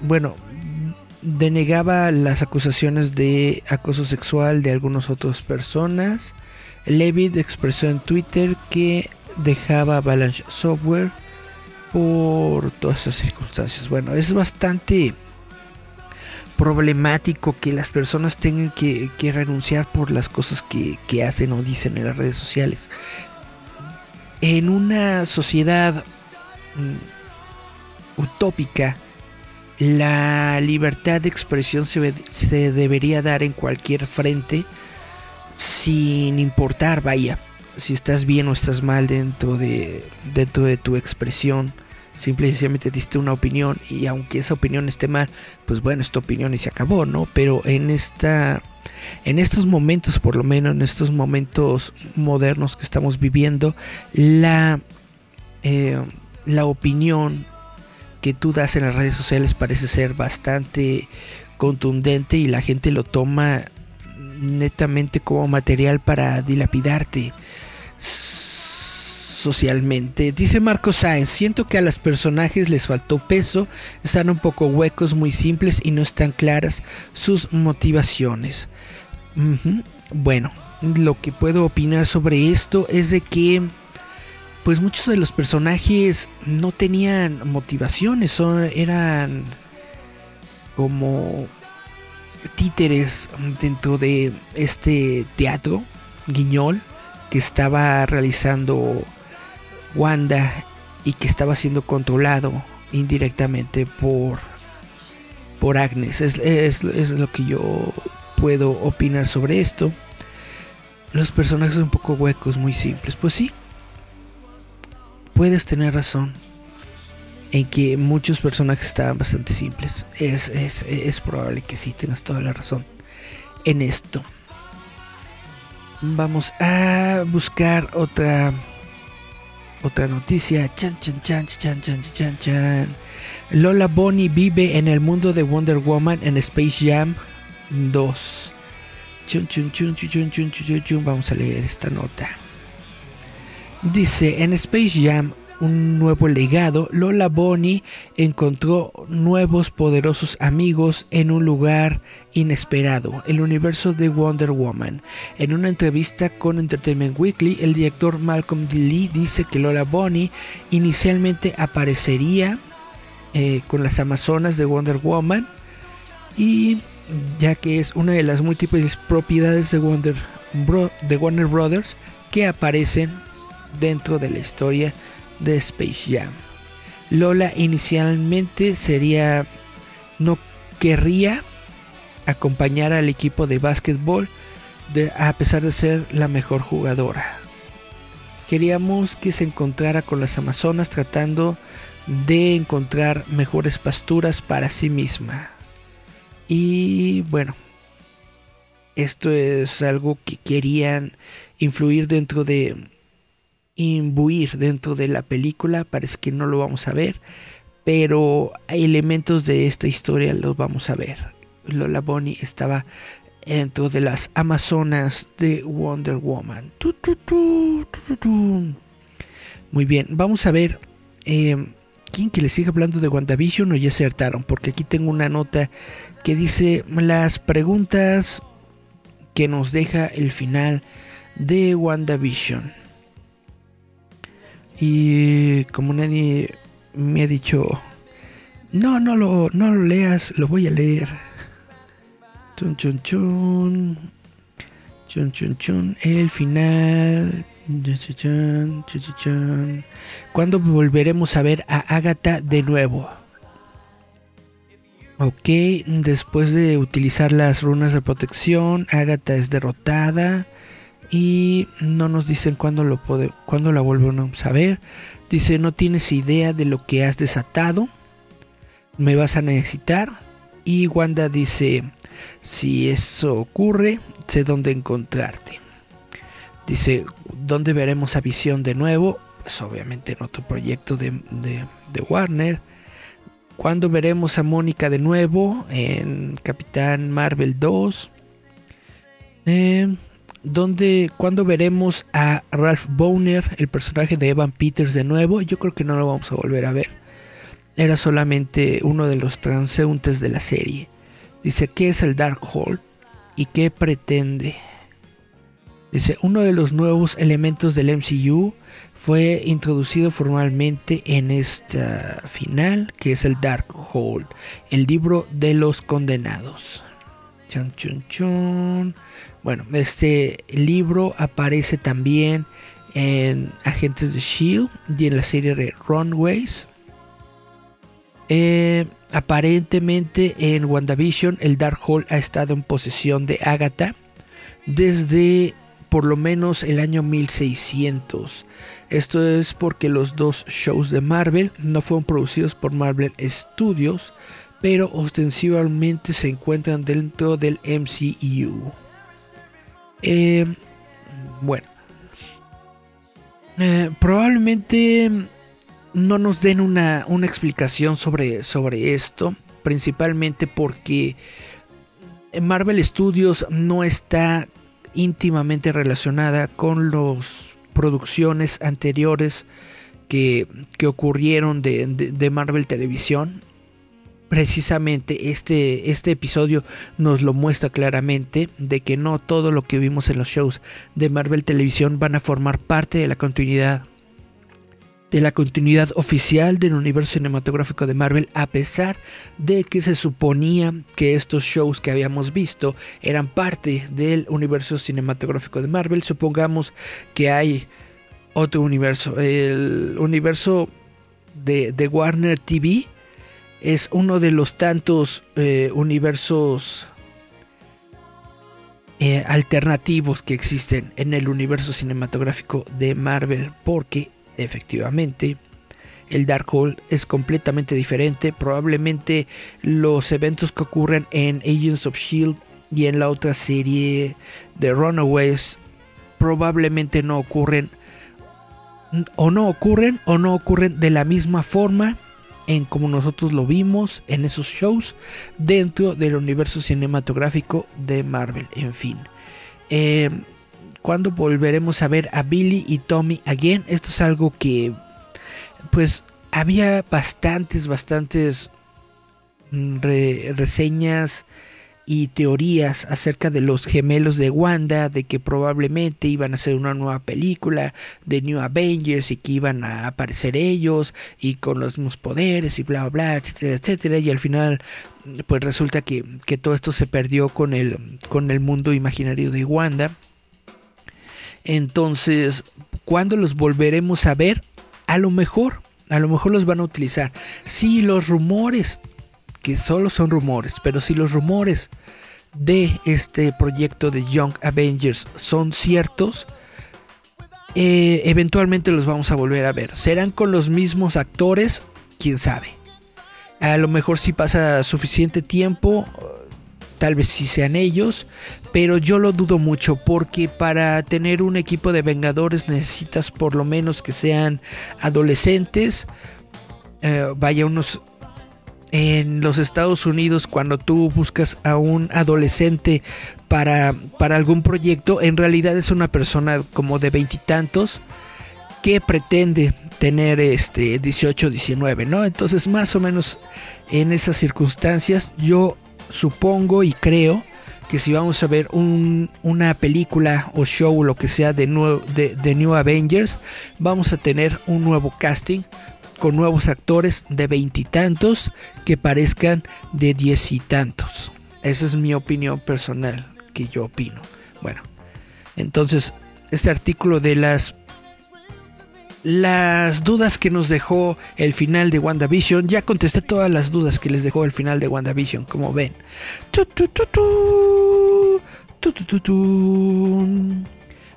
bueno, denegaba las acusaciones de acoso sexual de algunas otras personas. Levitt expresó en Twitter que dejaba Avalanche Software por todas esas circunstancias. Bueno, es bastante problemático que las personas tengan que, que renunciar por las cosas que, que hacen o dicen en las redes sociales. En una sociedad mm, utópica, la libertad de expresión se, se debería dar en cualquier frente sin importar, vaya, si estás bien o estás mal dentro de, dentro de tu expresión. Simple y sencillamente diste una opinión y aunque esa opinión esté mal, pues bueno, es tu opinión y se acabó, ¿no? Pero en esta en estos momentos, por lo menos en estos momentos modernos que estamos viviendo, la eh, la opinión que tú das en las redes sociales parece ser bastante contundente y la gente lo toma netamente como material para dilapidarte socialmente. Dice Marco Sáenz, siento que a los personajes les faltó peso, están un poco huecos, muy simples y no están claras sus motivaciones. Bueno, lo que puedo opinar sobre esto es de que pues muchos de los personajes no tenían motivaciones, son, eran como títeres dentro de este teatro guiñol que estaba realizando Wanda y que estaba siendo controlado indirectamente por por Agnes. Es, es- es lo que yo puedo opinar sobre esto. Los personajes son un poco huecos muy simples. Pues sí puedes tener razón en que muchos personajes estaban bastante simples. Es, es, es probable que sí tengas toda la razón en esto. Vamos a buscar otra otra noticia. Chan, chan, chan, chan, chan, chan, chan. Lola Bonnie vive en el mundo de Wonder Woman en Space Jam 2. Chun, chun, chun, chun, chun, chun, chun, chun. Vamos a leer esta nota. Dice, en Space Jam, un nuevo legado, Lola Bonnie encontró nuevos poderosos amigos en un lugar inesperado, el universo de Wonder Woman. En una entrevista con Entertainment Weekly, el director Malcolm D. Lee dice que Lola Bonnie inicialmente aparecería eh, con las Amazonas de Wonder Woman y ya que es una de las múltiples propiedades de de Warner Brothers que aparecen dentro de la historia de Space Jam. Lola inicialmente sería no querría acompañar al equipo de básquetbol a pesar de ser la mejor jugadora. Queríamos que se encontrara con las Amazonas tratando de encontrar mejores pasturas para sí misma. Y bueno, esto es algo que querían influir dentro de imbuir dentro de la película, parece que no lo vamos a ver, pero elementos de esta historia los vamos a ver. Lola Bonnie estaba dentro de las Amazonas de Wonder Woman. Muy bien, vamos a ver. eh, ¿Quién que les siga hablando de WandaVision o ya se? Porque aquí tengo una nota que dice las preguntas que nos deja el final de WandaVision. Y como nadie me ha dicho, no, no lo, no lo leas, lo voy a leer. Chun, chun, chun. Chun, chun, chun. El final. Chun, chun. ¿Cuándo volveremos a ver a Agatha de nuevo? Ok, después de utilizar las runas de protección, Agatha es derrotada y no nos dicen cuándo, lo pode- cuándo la volvemos a ver. Dice, no tienes idea de lo que has desatado, me vas a necesitar. Y Wanda dice, si eso ocurre, sé dónde encontrarte. Dice, ¿dónde veremos a Visión de nuevo? Pues obviamente en otro proyecto de, de- de Warner. ¿Cuándo veremos a Mónica de nuevo? En Capitán Marvel 2. Eh, ¿dónde, ¿Cuándo veremos a Ralph Boner, el personaje de Evan Peters de nuevo? Yo creo que no lo vamos a volver a ver. era solamente uno de los transeúntes de la serie. Dice, ¿qué es el Darkhold y qué pretende? Dice, uno de los nuevos elementos del MCU fue introducido formalmente en esta final, que es el Darkhold, el libro de los condenados. Chun, chun, chun. Bueno, este libro aparece también en Agentes de Shield y en la serie de Runways. Eh, aparentemente en WandaVision el Darkhold ha estado en posesión de Agatha desde por lo menos el año 1600. Esto es porque los dos shows de Marvel no fueron producidos por Marvel Studios, pero ostensiblemente se encuentran dentro del MCU. Eh, bueno, eh, probablemente no nos den una, una explicación sobre, sobre esto, principalmente porque Marvel Studios no está íntimamente relacionada con las producciones anteriores que, que ocurrieron de, de, de, Marvel Televisión. Precisamente este, este episodio nos lo muestra claramente de que no todo lo que vimos en los shows de Marvel Televisión van a formar parte de la continuidad de la continuidad oficial del universo cinematográfico de Marvel, a pesar de que se suponía que estos shows que habíamos visto eran parte del universo cinematográfico de Marvel. Supongamos que hay otro universo, el universo de, de Warner TV es uno de los tantos eh, universos eh, alternativos que existen en el universo cinematográfico de Marvel, porque efectivamente, el Darkhold es completamente diferente. Probablemente los eventos que ocurren en Agents of Shield y en la otra serie de Runaways probablemente no ocurren o no ocurren o no ocurren de la misma forma en como nosotros lo vimos en esos shows dentro del universo cinematográfico de Marvel. En fin. Eh, cuando volveremos a ver a Billy y Tommy again. Esto es algo que pues había bastantes, bastantes mm, re reseñas y teorías acerca de los gemelos de Wanda, de que probablemente iban a hacer una nueva película de New Avengers y que iban a aparecer ellos y con los mismos poderes y bla bla etcétera, etcétera, y al final pues resulta que, que todo esto se perdió con el, con el mundo imaginario de Wanda. Entonces, ¿cuándo los volveremos a ver? A lo mejor, a lo mejor los van a utilizar. Si los rumores, que solo son rumores, pero si los rumores de este proyecto de Young Avengers son ciertos, eh, eventualmente los vamos a volver a ver. ¿Serán con los mismos actores? ¿Quién sabe? A lo mejor si pasa suficiente tiempo, tal vez sí sean ellos, pero yo lo dudo mucho porque para tener un equipo de Vengadores necesitas por lo menos que sean adolescentes, eh, vaya unos... En los Estados Unidos, cuando tú buscas a un adolescente para, para algún proyecto, en realidad es una persona como de veintitantos que pretende tener este 18, 19, ¿no? Entonces, más o menos en esas circunstancias, yo supongo y creo que si vamos a ver un, una película o show lo que sea de, de, de New Avengers, vamos a tener un nuevo casting con nuevos actores de veintitantos que parezcan de diez y tantos. Esa es mi opinión personal, que yo opino. Bueno, entonces este artículo de las las dudas que nos dejó el final de WandaVision. Ya contesté todas las dudas que les dejó el final de WandaVision, como ven.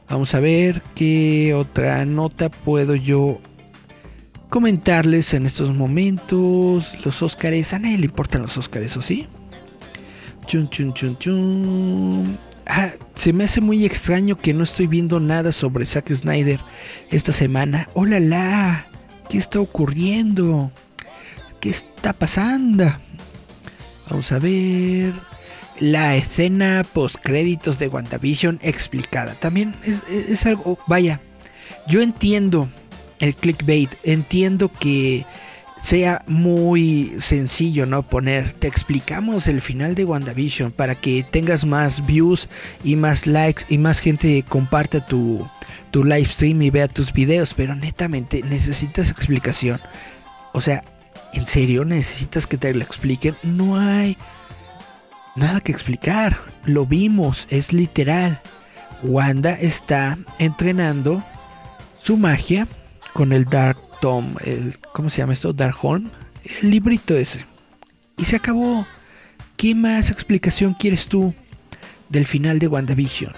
Vamos a ver qué otra nota puedo yo comentarles en estos momentos. Los Óscares, a nadie le importan los Óscares, ¿o sí? Chun, chun, chun, chun. Ah, se me hace muy extraño que no estoy viendo nada sobre Zack Snyder esta semana. ¡Hola la! ¿Qué está ocurriendo? ¿Qué está pasando? Vamos a ver. La escena post créditos de WandaVision explicada. También es, es, es algo. Vaya. Yo entiendo el clickbait. Entiendo que sea muy sencillo, ¿no? Poner, te explicamos el final de WandaVision para que tengas más views y más likes y más gente comparta tu, tu live stream y vea tus videos, pero netamente necesitas explicación. O sea, ¿en serio necesitas que te lo expliquen? No hay nada que explicar. Lo vimos, es literal. Wanda está entrenando su magia con el Dark Tom, el ¿cómo se llama esto? Darkholm, el librito ese. Y se acabó. ¿Qué más explicación quieres tú del final de WandaVision?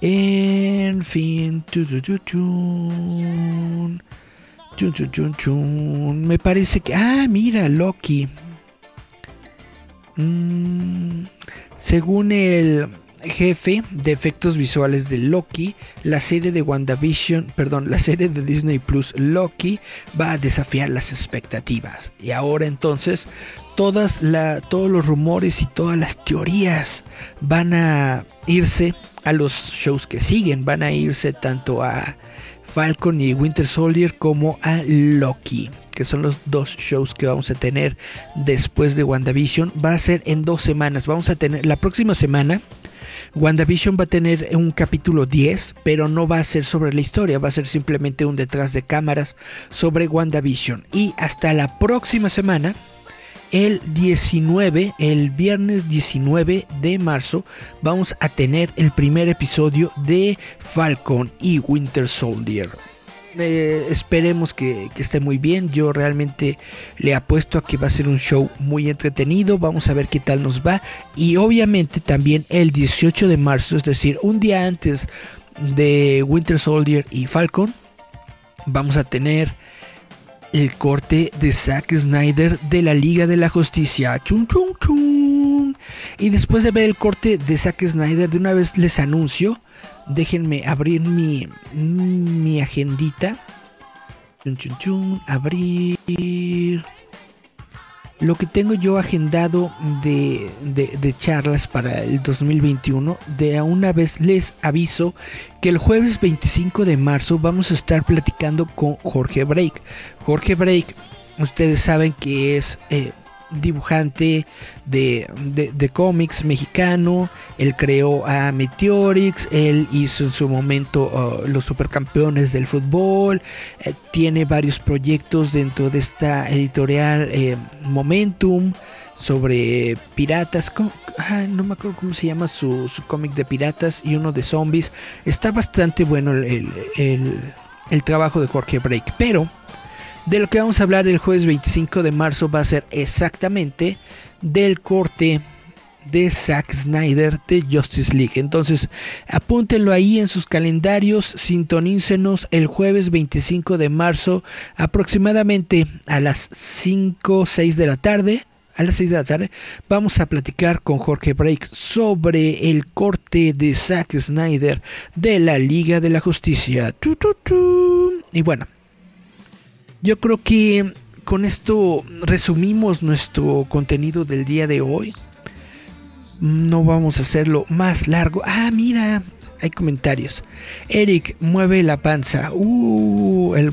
En fin, me parece que... Ah, mira, Loki. Mm, según el jefe de efectos visuales de Loki, la serie de WandaVision, perdón, la serie de Disney Plus Loki va a desafiar las expectativas. Y ahora entonces todas la, todos los rumores y todas las teorías van a irse a los shows que siguen, van a irse tanto a Falcon y Winter Soldier como a Loki que son los dos shows que vamos a tener después de WandaVision. Va a ser en dos semanas. Vamos a tener la próxima semana. WandaVision va a tener un capítulo 10, pero no va a ser sobre la historia, va a ser simplemente un detrás de cámaras sobre WandaVision. Y hasta la próxima semana, el 19, el viernes 19 de marzo, vamos a tener el primer episodio de Falcon y Winter Soldier. Eh, esperemos que, esté muy bien. Yo realmente le apuesto a que va a ser un show muy entretenido. Vamos a ver qué tal nos va. Y obviamente también el 18 de marzo, es decir, un día antes de Winter Soldier y Falcon, vamos a tener el corte de Zack Snyder de la Liga de la Justicia. Chun, chun, chun. Y después de ver el corte de Zack Snyder, de una vez les anuncio Déjenme abrir mi, mi agendita. Chun, chun, chun, abrir. Lo que tengo yo agendado de, de, charlas para el 2021, de a una vez les aviso que el jueves 25 de marzo vamos a estar platicando con Jorge Break. Jorge Break, ustedes saben que es eh, dibujante de, de, cómics mexicano. Él creó a Meteorix. Él hizo en su momento uh, los supercampeones del fútbol. Eh, tiene varios proyectos dentro de esta editorial eh, Momentum sobre piratas. no me acuerdo cómo se llama su, cómic de piratas y uno de zombies. Está bastante bueno el, el, el trabajo de Jorge Break. Pero de lo que vamos a hablar el jueves 25 de marzo va a ser exactamente del corte de Zack Snyder de Justice League. Entonces, apúntenlo ahí en sus calendarios, sintonícenos el jueves 25 de marzo, aproximadamente a las 5 o 6 de la tarde. A las 6 de la tarde vamos a platicar con Jorge Break sobre el corte de Zack Snyder de la Liga de la Justicia. Y bueno, yo creo que con esto resumimos nuestro contenido del día de hoy. No vamos a hacerlo más largo. Ah, mira, hay comentarios. Eric, mueve la panza. Uh, el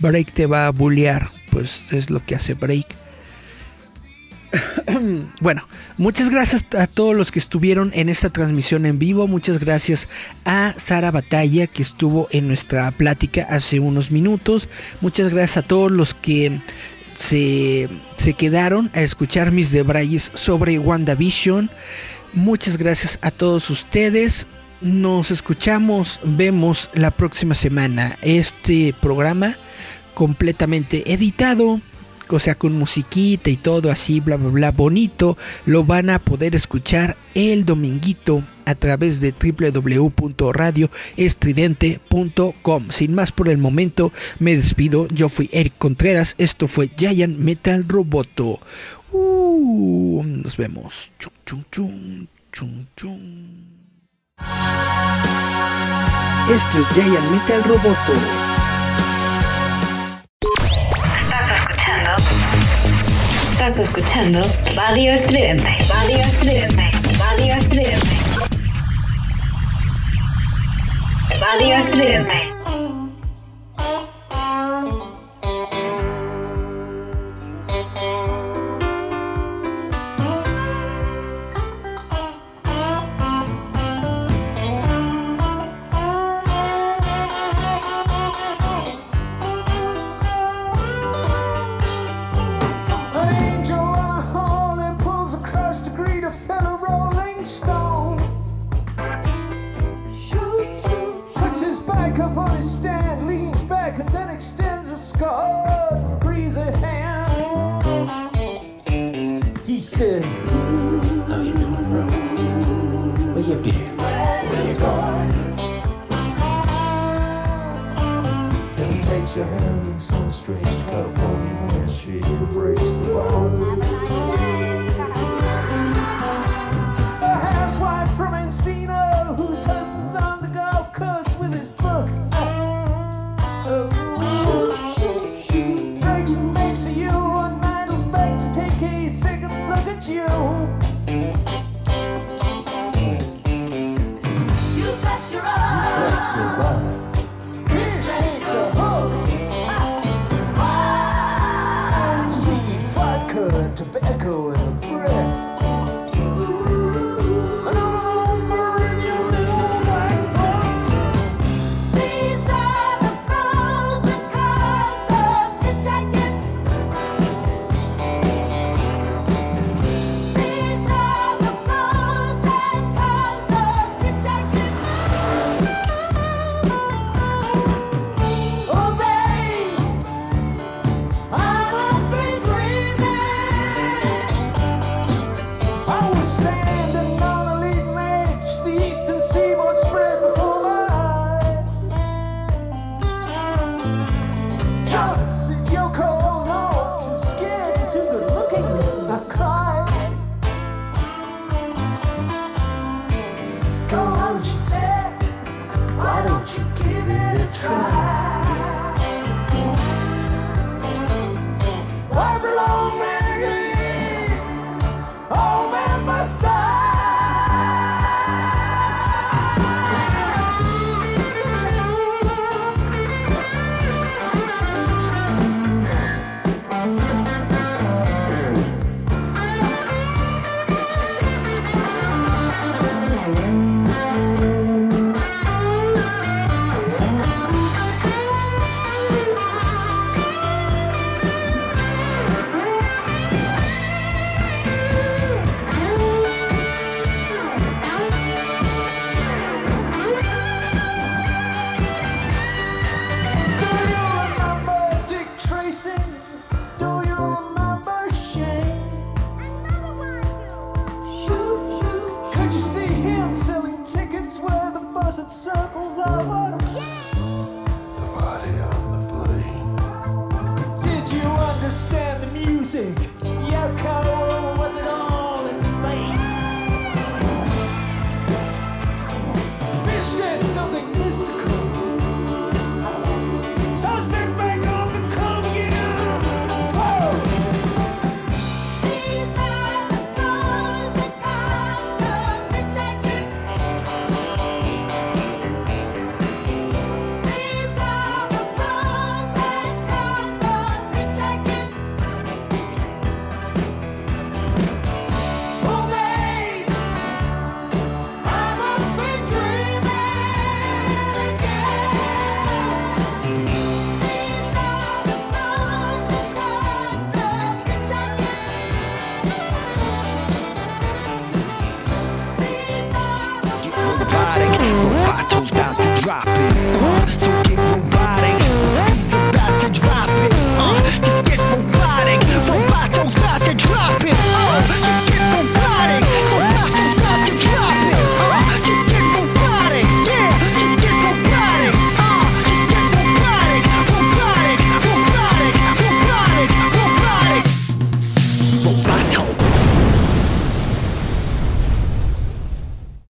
break te va a bullear. Pues es lo que hace break. bueno, muchas gracias a todos los que estuvieron en esta transmisión en vivo. Muchas gracias a Sara Batalla que estuvo en nuestra plática hace unos minutos. Muchas gracias a todos los que se, se quedaron a escuchar mis debrayes sobre WandaVision. Muchas gracias a todos ustedes. Nos escuchamos, vemos la próxima semana. Este programa completamente editado o sea, con musiquita y todo así, bla, bla, bla, bonito, lo van a poder escuchar el dominguito a través de www.radioestridente.com. Sin más por el momento, me despido. Yo fui Eric Contreras, esto fue Giant Metal Roboto. Uh, nos vemos. Chum, chum, chum, chum, chum. Esto es Giant Metal Roboto.
Estás escuchando Radio Estridente. Radio Estridente. Radio Estridente. Radio Estridente.
his stand, leans back, and then extends a scarred, breezy hand. He said,
How you doing, bro? Where you been? Where you going?
Then he takes your hand in some strange California, and she embraces the bone. you.